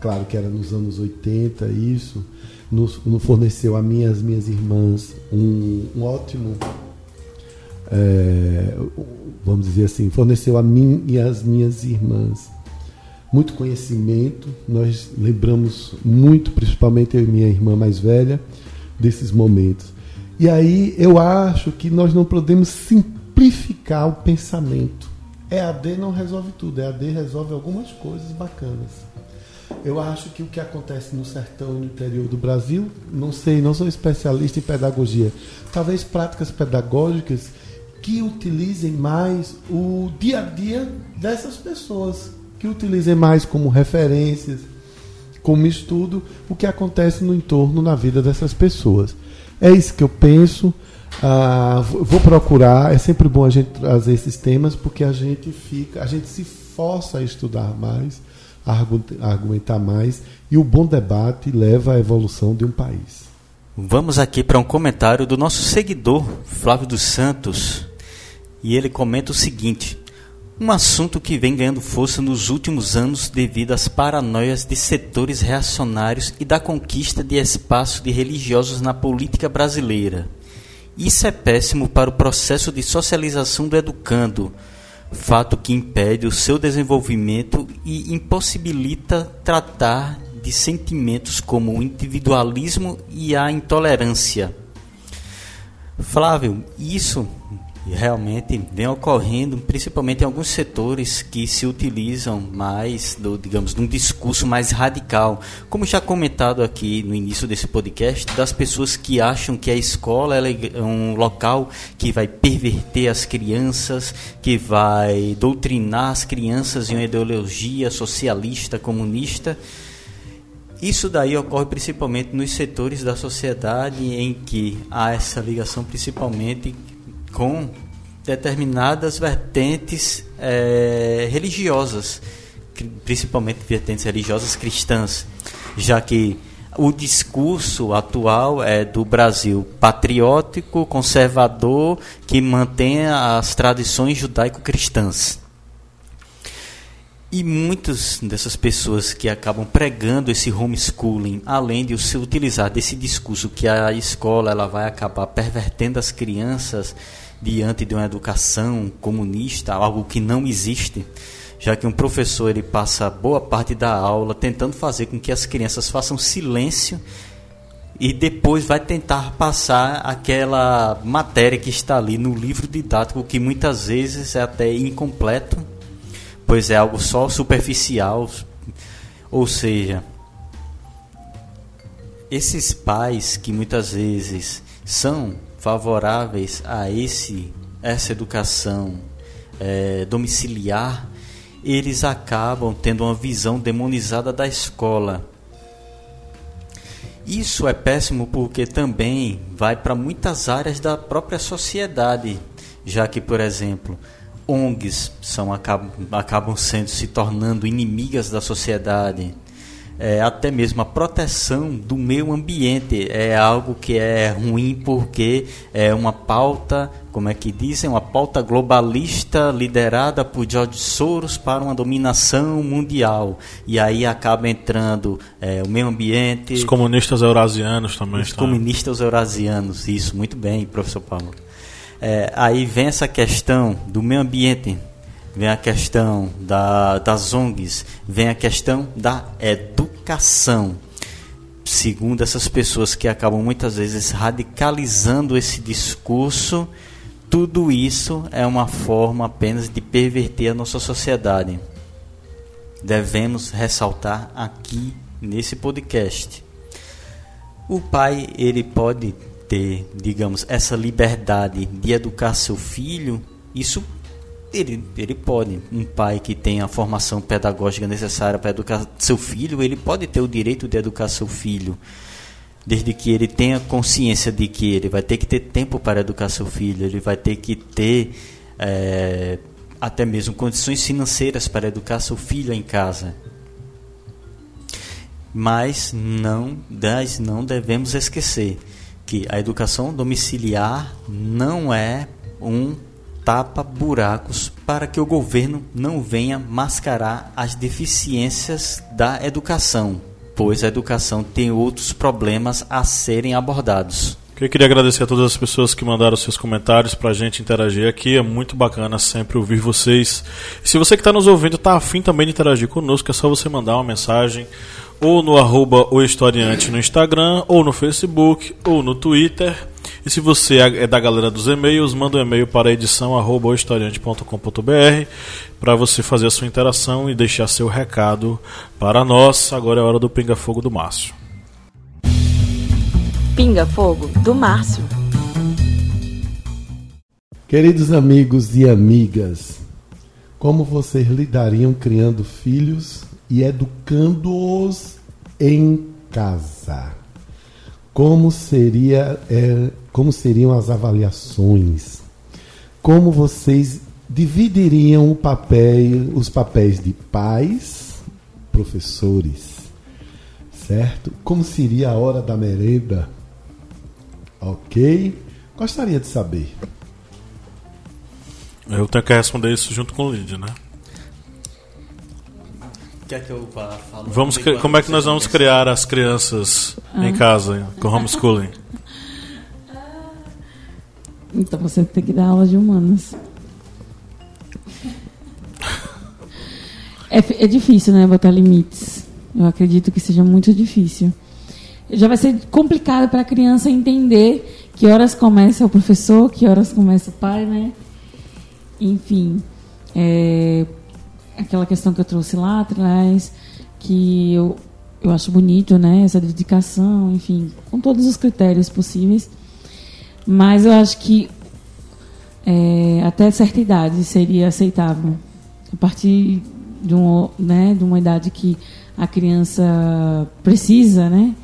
claro que era nos anos 80 isso, nos, nos forneceu a mim as minhas irmãs um, um ótimo, é, vamos dizer assim, forneceu a mim e as minhas irmãs muito conhecimento. Nós lembramos muito, principalmente eu e minha irmã mais velha, desses momentos. E aí eu acho que nós não podemos simplificar o pensamento EAD não resolve tudo, EAD resolve algumas coisas bacanas. Eu acho que o que acontece no sertão e no interior do Brasil, não sei, não sou especialista em pedagogia, talvez práticas pedagógicas que utilizem mais o dia a dia dessas pessoas, que utilizem mais como referências, como estudo, o que acontece no entorno, na vida dessas pessoas. É isso que eu penso. Ah, vou procurar, é sempre bom a gente trazer esses temas porque a gente fica, a gente se força a estudar mais, a argumentar mais e o bom debate leva à evolução de um país. Vamos aqui para um comentário do nosso seguidor Flávio dos Santos e ele comenta o seguinte: um assunto que vem ganhando força nos últimos anos devido às paranoias de setores reacionários e da conquista de espaço de religiosos na política brasileira. Isso é péssimo para o processo de socialização do educando, fato que impede o seu desenvolvimento e impossibilita tratar de sentimentos como o individualismo e a intolerância. Flávio, isso realmente vem ocorrendo, principalmente em alguns setores que se utilizam mais, do, digamos, de um discurso mais radical. Como já comentado aqui no início desse podcast, das pessoas que acham que a escola é um local que vai perverter as crianças, que vai doutrinar as crianças em uma ideologia socialista, comunista. Isso daí ocorre principalmente nos setores da sociedade em que há essa ligação principalmente com determinadas vertentes é, religiosas, principalmente vertentes religiosas cristãs, já que o discurso atual é do Brasil patriótico, conservador, que mantém as tradições judaico-cristãs. E muitas dessas pessoas que acabam pregando esse homeschooling, além de se utilizar desse discurso que a escola ela vai acabar pervertendo as crianças, diante de uma educação comunista, algo que não existe, já que um professor ele passa boa parte da aula tentando fazer com que as crianças façam silêncio e depois vai tentar passar aquela matéria que está ali no livro didático que muitas vezes é até incompleto, pois é algo só superficial, ou seja, esses pais que muitas vezes são favoráveis a esse essa educação é, domiciliar, eles acabam tendo uma visão demonizada da escola. Isso é péssimo porque também vai para muitas áreas da própria sociedade, já que, por exemplo, ONGs são, acabam, acabam sendo se tornando inimigas da sociedade é, até mesmo a proteção do meio ambiente é algo que é ruim porque é uma pauta, como é que dizem, uma pauta globalista liderada por George Soros para uma dominação mundial. E aí acaba entrando é, o meio ambiente. Os comunistas eurasianos também. Os estão. comunistas eurasianos, isso, muito bem, professor Paulo. É, aí vem essa questão do meio ambiente vem a questão da, das ONGs, vem a questão da educação. Segundo essas pessoas que acabam muitas vezes radicalizando esse discurso, tudo isso é uma forma apenas de perverter a nossa sociedade. Devemos ressaltar aqui nesse podcast. O pai, ele pode ter, digamos, essa liberdade de educar seu filho, isso Ele, ele pode. Um pai que tem a formação pedagógica necessária para educar seu filho, ele pode ter o direito de educar seu filho. Desde que ele tenha consciência de que ele vai ter que ter tempo para educar seu filho, ele vai ter que ter é, até mesmo condições financeiras para educar seu filho em casa. Mas não, nós não devemos esquecer que a educação domiciliar não é um tapa-buracos para que o governo não venha mascarar as deficiências da educação, pois a educação tem outros problemas a serem abordados. Eu queria agradecer a todas as pessoas que mandaram seus comentários para a gente interagir aqui. É muito bacana sempre ouvir vocês. E se você que está nos ouvindo está afim também de interagir conosco, é só você mandar uma mensagem ou no arroba o historiante no Instagram, ou no Facebook, ou no Twitter. E se você é da galera dos e-mails, manda um e-mail para edição arroba historiante.com.br para você fazer a sua interação e deixar seu recado para nós. Agora é a hora do Pinga Fogo do Márcio. Pinga Fogo do Márcio. Queridos amigos e amigas, como vocês lidariam criando filhos e educando-os em casa? Como seria é, como seriam as avaliações? Como vocês dividiriam o papel, os papéis de pais, professores, certo? Como seria a hora da merenda? Ok? Gostaria de saber. Eu tenho que responder isso junto com o Lídia, né? Quer que eu fale? Vamos, como é que nós vamos criar as crianças ah. em casa com homeschooling? Então você tem que dar aula de humanas. É, é difícil, né, botar limites. Eu acredito que seja muito difícil. Já vai ser complicado para a criança entender que horas começa o professor, que horas começa o pai, né? Enfim, é, aquela questão que eu trouxe lá atrás, que eu, eu acho bonito, né? Essa dedicação, enfim, com todos os critérios possíveis. Mas eu acho que é, até certa idade seria aceitável. A partir de, um, né, de uma idade que a criança precisa, né?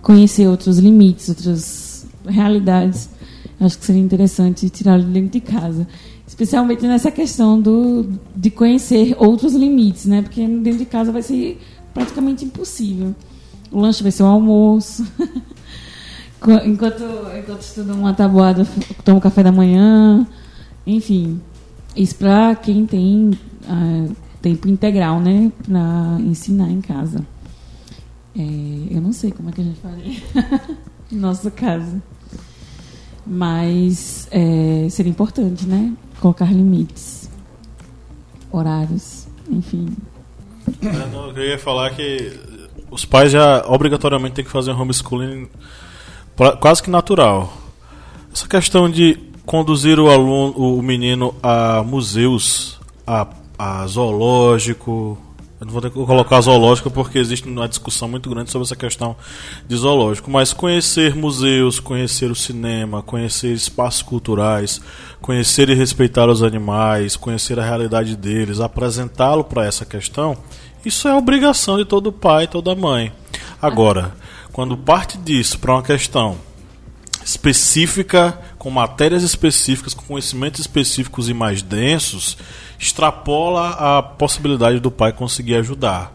Conhecer outros limites, outras realidades. Acho que seria interessante tirar de dentro de casa especialmente nessa questão do, de conhecer outros limites, né? Porque dentro de casa vai ser praticamente impossível. O lanche vai ser o almoço. enquanto, enquanto estudo uma tabuada, tomo café da manhã. Enfim, isso para quem tem uh, tempo integral, né? Para ensinar em casa. É, eu não sei como é que a gente faria no nosso caso. Mas é, seria importante, né? colocar limites, horários, enfim. Não, eu ia falar que os pais já obrigatoriamente têm que fazer um homeschooling quase que natural. Essa questão de conduzir o aluno, o menino a museus, a, a zoológico, eu vou ter que colocar zoológico porque existe uma discussão muito grande sobre essa questão de zoológico, mas conhecer museus, conhecer o cinema, conhecer espaços culturais, conhecer e respeitar os animais, conhecer a realidade deles, apresentá-lo para essa questão, isso é obrigação de todo pai toda mãe. Agora, quando parte disso para uma questão específica, com matérias específicas, com conhecimentos específicos e mais densos, extrapola a possibilidade do pai conseguir ajudar.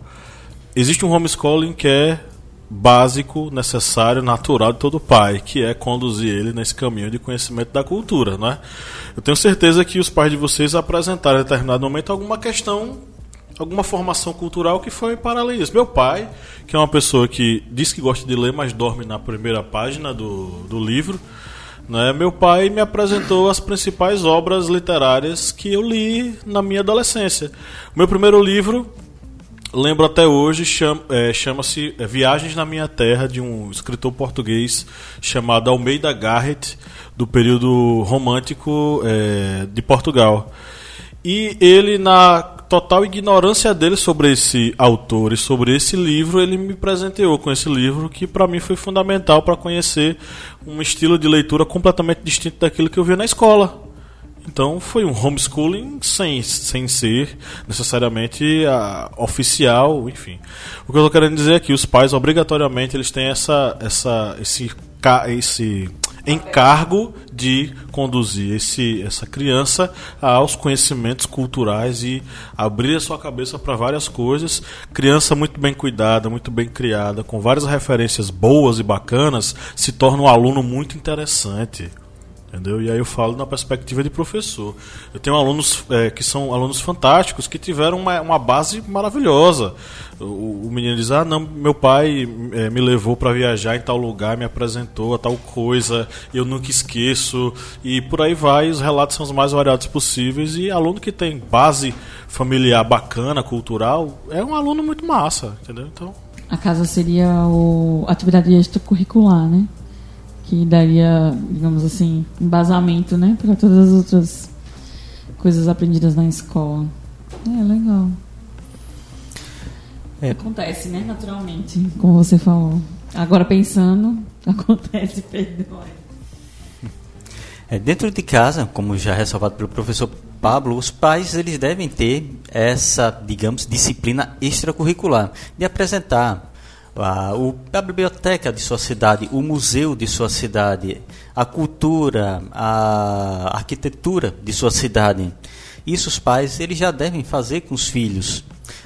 Existe um homeschooling que é básico, necessário, natural de todo pai, que é conduzir ele nesse caminho de conhecimento da cultura, né? Eu tenho certeza que os pais de vocês apresentaram em determinado momento alguma questão, alguma formação cultural que foi para além disso. Meu pai, que é uma pessoa que diz que gosta de ler, mas dorme na primeira página do, do livro, né? Meu pai me apresentou as principais obras literárias que eu li na minha adolescência. Meu primeiro livro, lembro até hoje, é, chama-se é, Viagens na Minha Terra, de um escritor português chamado Almeida Garrett, do período romântico é, de Portugal. E ele, na total ignorância dele sobre esse autor e sobre esse livro, ele me presenteou com esse livro que para mim foi fundamental para conhecer um estilo de leitura completamente distinto daquilo que eu via na escola. Então foi um homeschooling sem, sem ser necessariamente a, oficial, enfim. O que eu estou querendo dizer é que os pais obrigatoriamente eles têm essa, essa, esse, esse encargo de conduzir esse, essa criança aos conhecimentos culturais e abrir a sua cabeça para várias coisas. Criança muito bem cuidada, muito bem criada, com várias referências boas e bacanas, se torna um aluno muito interessante. Entendeu? E aí eu falo na perspectiva de professor. Eu tenho alunos é, que são alunos fantásticos, que tiveram uma, uma base maravilhosa. O, o, menino diz: Ah, não, meu pai é, me levou para viajar em tal lugar, me apresentou a tal coisa, eu nunca esqueço. E por aí vai, os relatos são os mais variados possíveis. E aluno que tem base familiar bacana, cultural, é um aluno muito massa, entendeu? Então. A casa seria o atividade extracurricular, né? Que daria, digamos assim, embasamento, né, para todas as outras coisas aprendidas na escola. É legal. É. Acontece, né, naturalmente, como você falou. Agora pensando, acontece, perdoe. É, dentro de casa, como já ressalvado pelo professor Pablo, os pais eles devem ter essa, digamos, disciplina extracurricular de apresentar a, o, a biblioteca de sua cidade, o museu de sua cidade, a cultura, a arquitetura de sua cidade. Isso os pais eles já devem fazer com os filhos.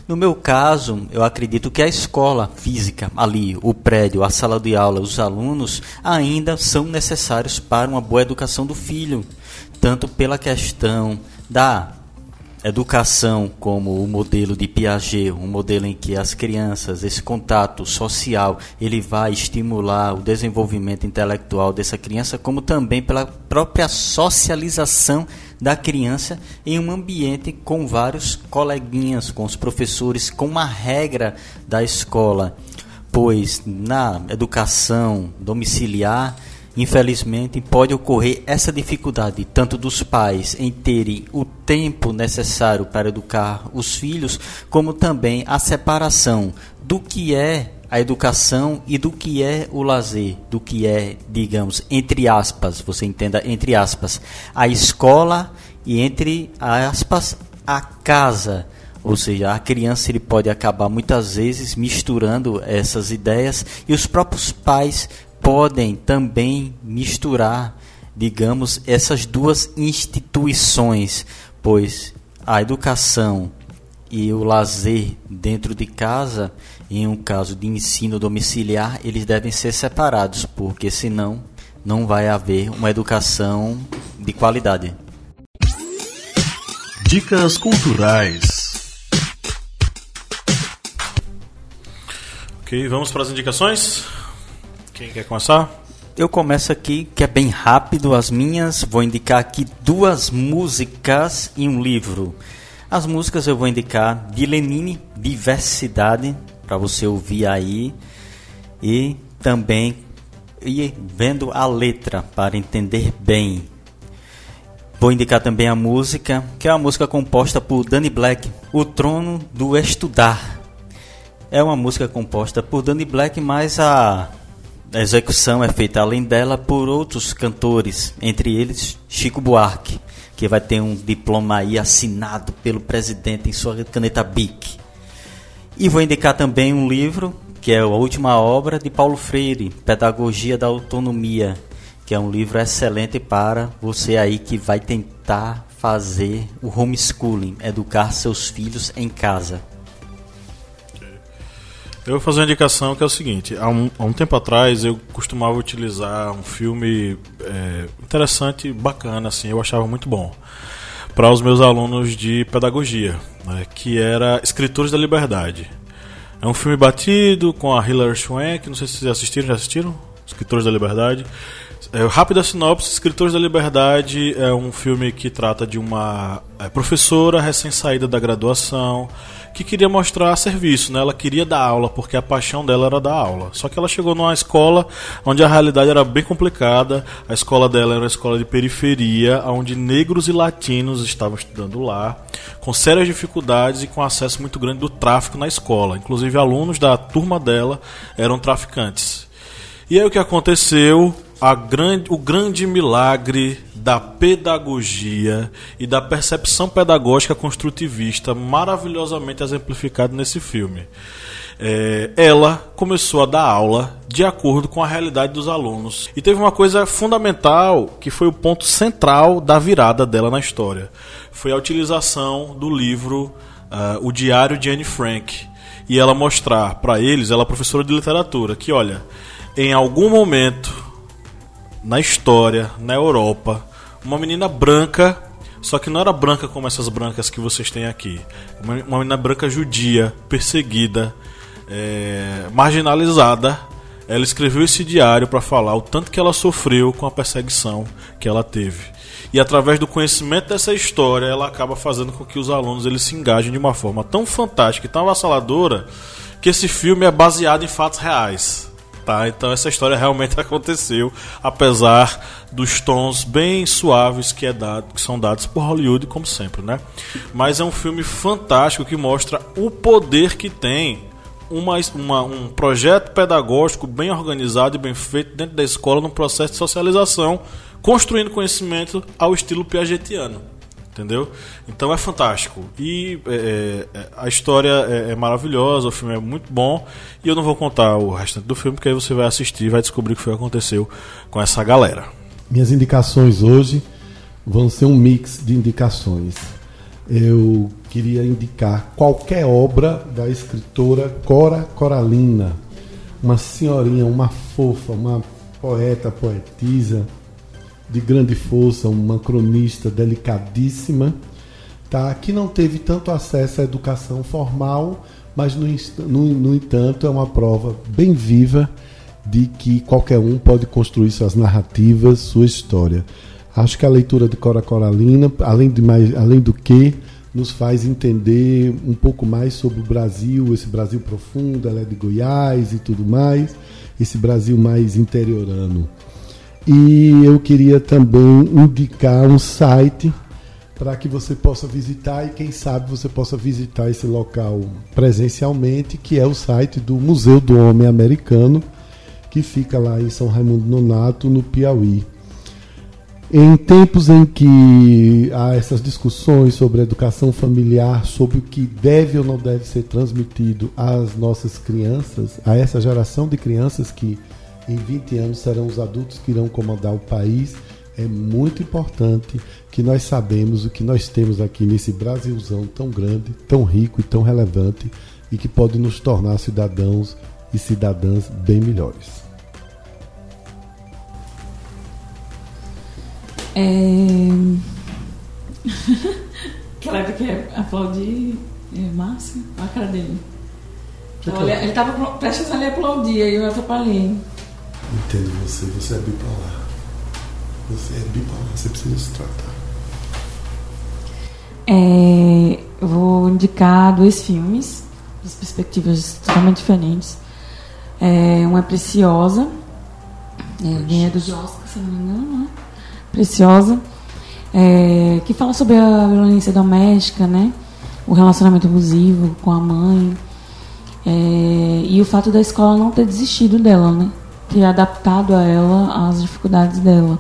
No meu caso, eu acredito que a escola física, ali, o prédio, a sala de aula, os alunos, ainda são necessários para uma boa educação do filho, tanto pela questão da educação como o modelo de Piaget, um modelo em que as crianças, esse contato social, ele vai estimular o desenvolvimento intelectual dessa criança, como também pela própria socialização da criança em um ambiente com vários coleguinhas, com os professores, com uma regra da escola. Pois na educação domiciliar, Infelizmente, pode ocorrer essa dificuldade tanto dos pais em terem o tempo necessário para educar os filhos, como também a separação do que é a educação e do que é o lazer, do que é, digamos, entre aspas, você entenda, entre aspas, a escola e entre aspas, a casa. Ou seja, a criança ele pode acabar muitas vezes misturando essas ideias e os próprios pais podem também misturar, digamos, essas duas instituições, pois a educação e o lazer dentro de casa, em um caso de ensino domiciliar, eles devem ser separados, porque senão não vai haver uma educação de qualidade. Dicas culturais. Ok, vamos para as indicações? Quem quer começar? Eu começo aqui, que é bem rápido as minhas. Vou indicar aqui duas músicas e um livro. As músicas eu vou indicar de Lenine, Diversidade, para você ouvir aí. E também ir vendo a letra para entender bem. Vou indicar também a música, que é uma música composta por Danny Black, O Trono do Estudar. É uma música composta por Danny Black, mas a a execução é feita além dela por outros cantores, entre eles Chico Buarque, que vai ter um diploma aí assinado pelo presidente em sua caneta BIC. E vou indicar também um livro, que é a última obra de Paulo Freire, Pedagogia da Autonomia, que é um livro excelente para você aí que vai tentar fazer o homeschooling, educar seus filhos em casa. Eu vou fazer uma indicação que é o seguinte: há um, há um tempo atrás eu costumava utilizar um filme é, interessante, bacana, assim, eu achava muito bom, para os meus alunos de pedagogia, né, que era Escritores da Liberdade. É um filme batido com a Hilary Swank, não sei se vocês assistiram, já assistiram? Escritores da Liberdade. É, rápida sinopse: Escritores da Liberdade é um filme que trata de uma é, professora recém-saída da graduação que queria mostrar serviço, né? Ela queria dar aula porque a paixão dela era dar aula. Só que ela chegou numa escola onde a realidade era bem complicada. A escola dela era uma escola de periferia, onde negros e latinos estavam estudando lá, com sérias dificuldades e com acesso muito grande do tráfico na escola. Inclusive alunos da turma dela eram traficantes. E aí o que aconteceu? Grande, o grande milagre da pedagogia e da percepção pedagógica construtivista maravilhosamente exemplificado nesse filme. É, ela começou a dar aula de acordo com a realidade dos alunos. E teve uma coisa fundamental que foi o ponto central da virada dela na história. Foi a utilização do livro uh, O Diário de Anne Frank. E ela mostrar para eles, ela é professora de literatura, que olha, em algum momento na história, na Europa, uma menina branca, só que não era branca como essas brancas que vocês têm aqui. Uma, uma menina branca judia, perseguida, é, marginalizada. Ela escreveu esse diário para falar o tanto que ela sofreu com a perseguição que ela teve. E através do conhecimento dessa história, ela acaba fazendo com que os alunos eles se engajem de uma forma tão fantástica e tão avassaladora que esse filme é baseado em fatos reais. Tá? Então essa história realmente aconteceu, apesar dos tons bem suaves que, é dado, que são dados por Hollywood, como sempre, né? Mas é um filme fantástico que mostra o poder que tem uma, uma, um projeto pedagógico bem organizado e bem feito dentro da escola num processo de socialização, construindo conhecimento ao estilo piagetiano entendeu? Então é fantástico. E é, é, a história é, é, maravilhosa, o filme é muito bom. E eu não vou contar o restante do filme, porque aí você vai assistir e vai descobrir o que foi que aconteceu com essa galera. Minhas indicações hoje vão ser um mix de indicações. Eu queria indicar qualquer obra da escritora Cora Coralina, uma senhorinha, uma fofa, uma poeta, poetisa de grande força, uma cronista delicadíssima, tá? que não teve tanto acesso à educação formal, mas, no, no, no entanto, é uma prova bem viva de que qualquer um pode construir suas narrativas, sua história. Acho que a leitura de Cora Coralina, além, de mais, além do que, nos faz entender um pouco mais sobre o Brasil, esse Brasil profundo, ela é de Goiás e tudo mais, esse Brasil mais interiorano. E eu queria também indicar um site para que você possa visitar e quem sabe você possa visitar esse local presencialmente, que é o site do Museu do Homem Americano, que fica lá em São Raimundo Nonato, no Piauí. Em tempos em que há essas discussões sobre educação familiar, sobre o que deve ou não deve ser transmitido às nossas crianças, a essa geração de crianças que em 20 anos serão os adultos que irão comandar o país. É muito importante que nós sabemos o que nós temos aqui nesse Brasilzão tão grande, tão rico e tão relevante e que pode nos tornar cidadãos e cidadãs bem melhores. É... Kleber quer aplaudir é, Márcio? Olha a cara dele. ele estava prestes a lhe aplaudir e eu atrapalhei. Entendo você, você é bipolar. Você é bipolar, você precisa se tratar. É, eu vou indicar dois filmes, de perspectivas totalmente diferentes. É, uma é Preciosa, é, ganhador de Oscar, se não me engano, né? Preciosa, é, que fala sobre a violência doméstica, né? O relacionamento abusivo com a mãe. É, e o fato da escola não ter desistido dela, né? Ter adaptado a ela às dificuldades dela.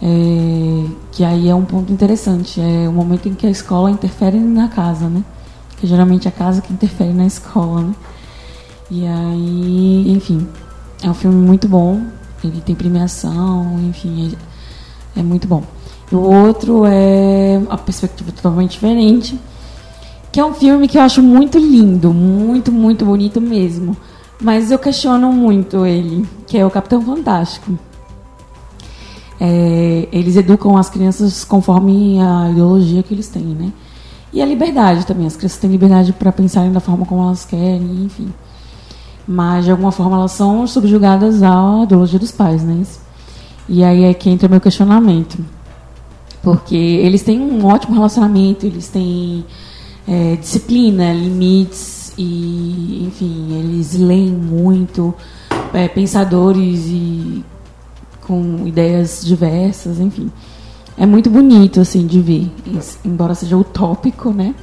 É, que aí é um ponto interessante, é o momento em que a escola interfere na casa, né? Que geralmente é a casa que interfere na escola, né? E aí, enfim, é um filme muito bom, ele tem premiação, enfim, é, é muito bom. E o outro é a perspectiva totalmente diferente, que é um filme que eu acho muito lindo, muito, muito bonito mesmo. Mas eu questiono muito ele, que é o Capitão Fantástico. É, eles educam as crianças conforme a ideologia que eles têm, né? E a liberdade também. As crianças têm liberdade para pensarem da forma como elas querem, enfim. Mas, de alguma forma, elas são subjugadas à ideologia dos pais, né? E aí é que entra meu questionamento. Porque eles têm um ótimo relacionamento, eles têm é, disciplina, limites, e, enfim, eles leem muito, é, pensadores e com ideias diversas, enfim. É muito bonito, assim, de ver, embora seja utópico, né?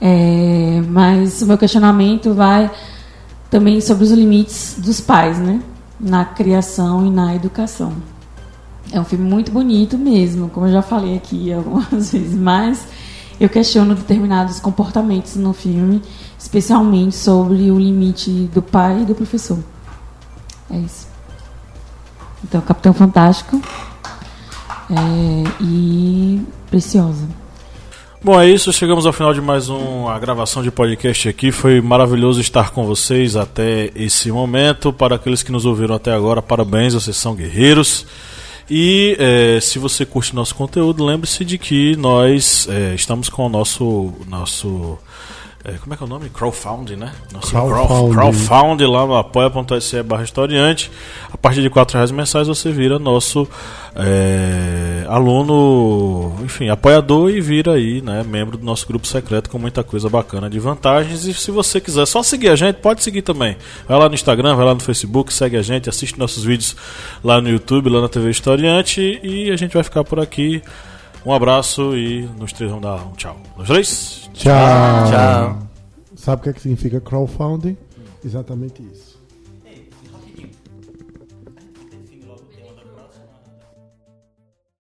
É, mas o meu questionamento vai também sobre os limites dos pais, né? na criação e na educação. É um filme muito bonito mesmo, como eu já falei aqui algumas vezes, mas eu questiono determinados comportamentos no filme, especialmente sobre o limite do pai e do professor. É isso. Então, Capitão Fantástico é, e Preciosa. Bom, é isso. Chegamos ao final de mais uma gravação de podcast aqui. Foi maravilhoso estar com vocês até esse momento. Para aqueles que nos ouviram até agora, parabéns, vocês são guerreiros. E é, se você curte nosso conteúdo, lembre-se de que nós é, estamos com o nosso. nosso como é que é o nome? Crowdfunding, né? Nosso Crowdfunding. crowdfunding lá no apoia.se barra historiante. A partir de 4 reais mensais você vira nosso é, aluno, enfim, apoiador e vira aí, né, membro do nosso grupo secreto com muita coisa bacana de vantagens. E se você quiser só seguir a gente, pode seguir também. Vai lá no Instagram, vai lá no Facebook, segue a gente, assiste nossos vídeos lá no YouTube, lá na TV Historiante e a gente vai ficar por aqui. Um abraço e nos três vamos dar um tchau. Nos três? Tchau. Tchau. Sabe o que, é que significa crowdfunding? Exatamente isso.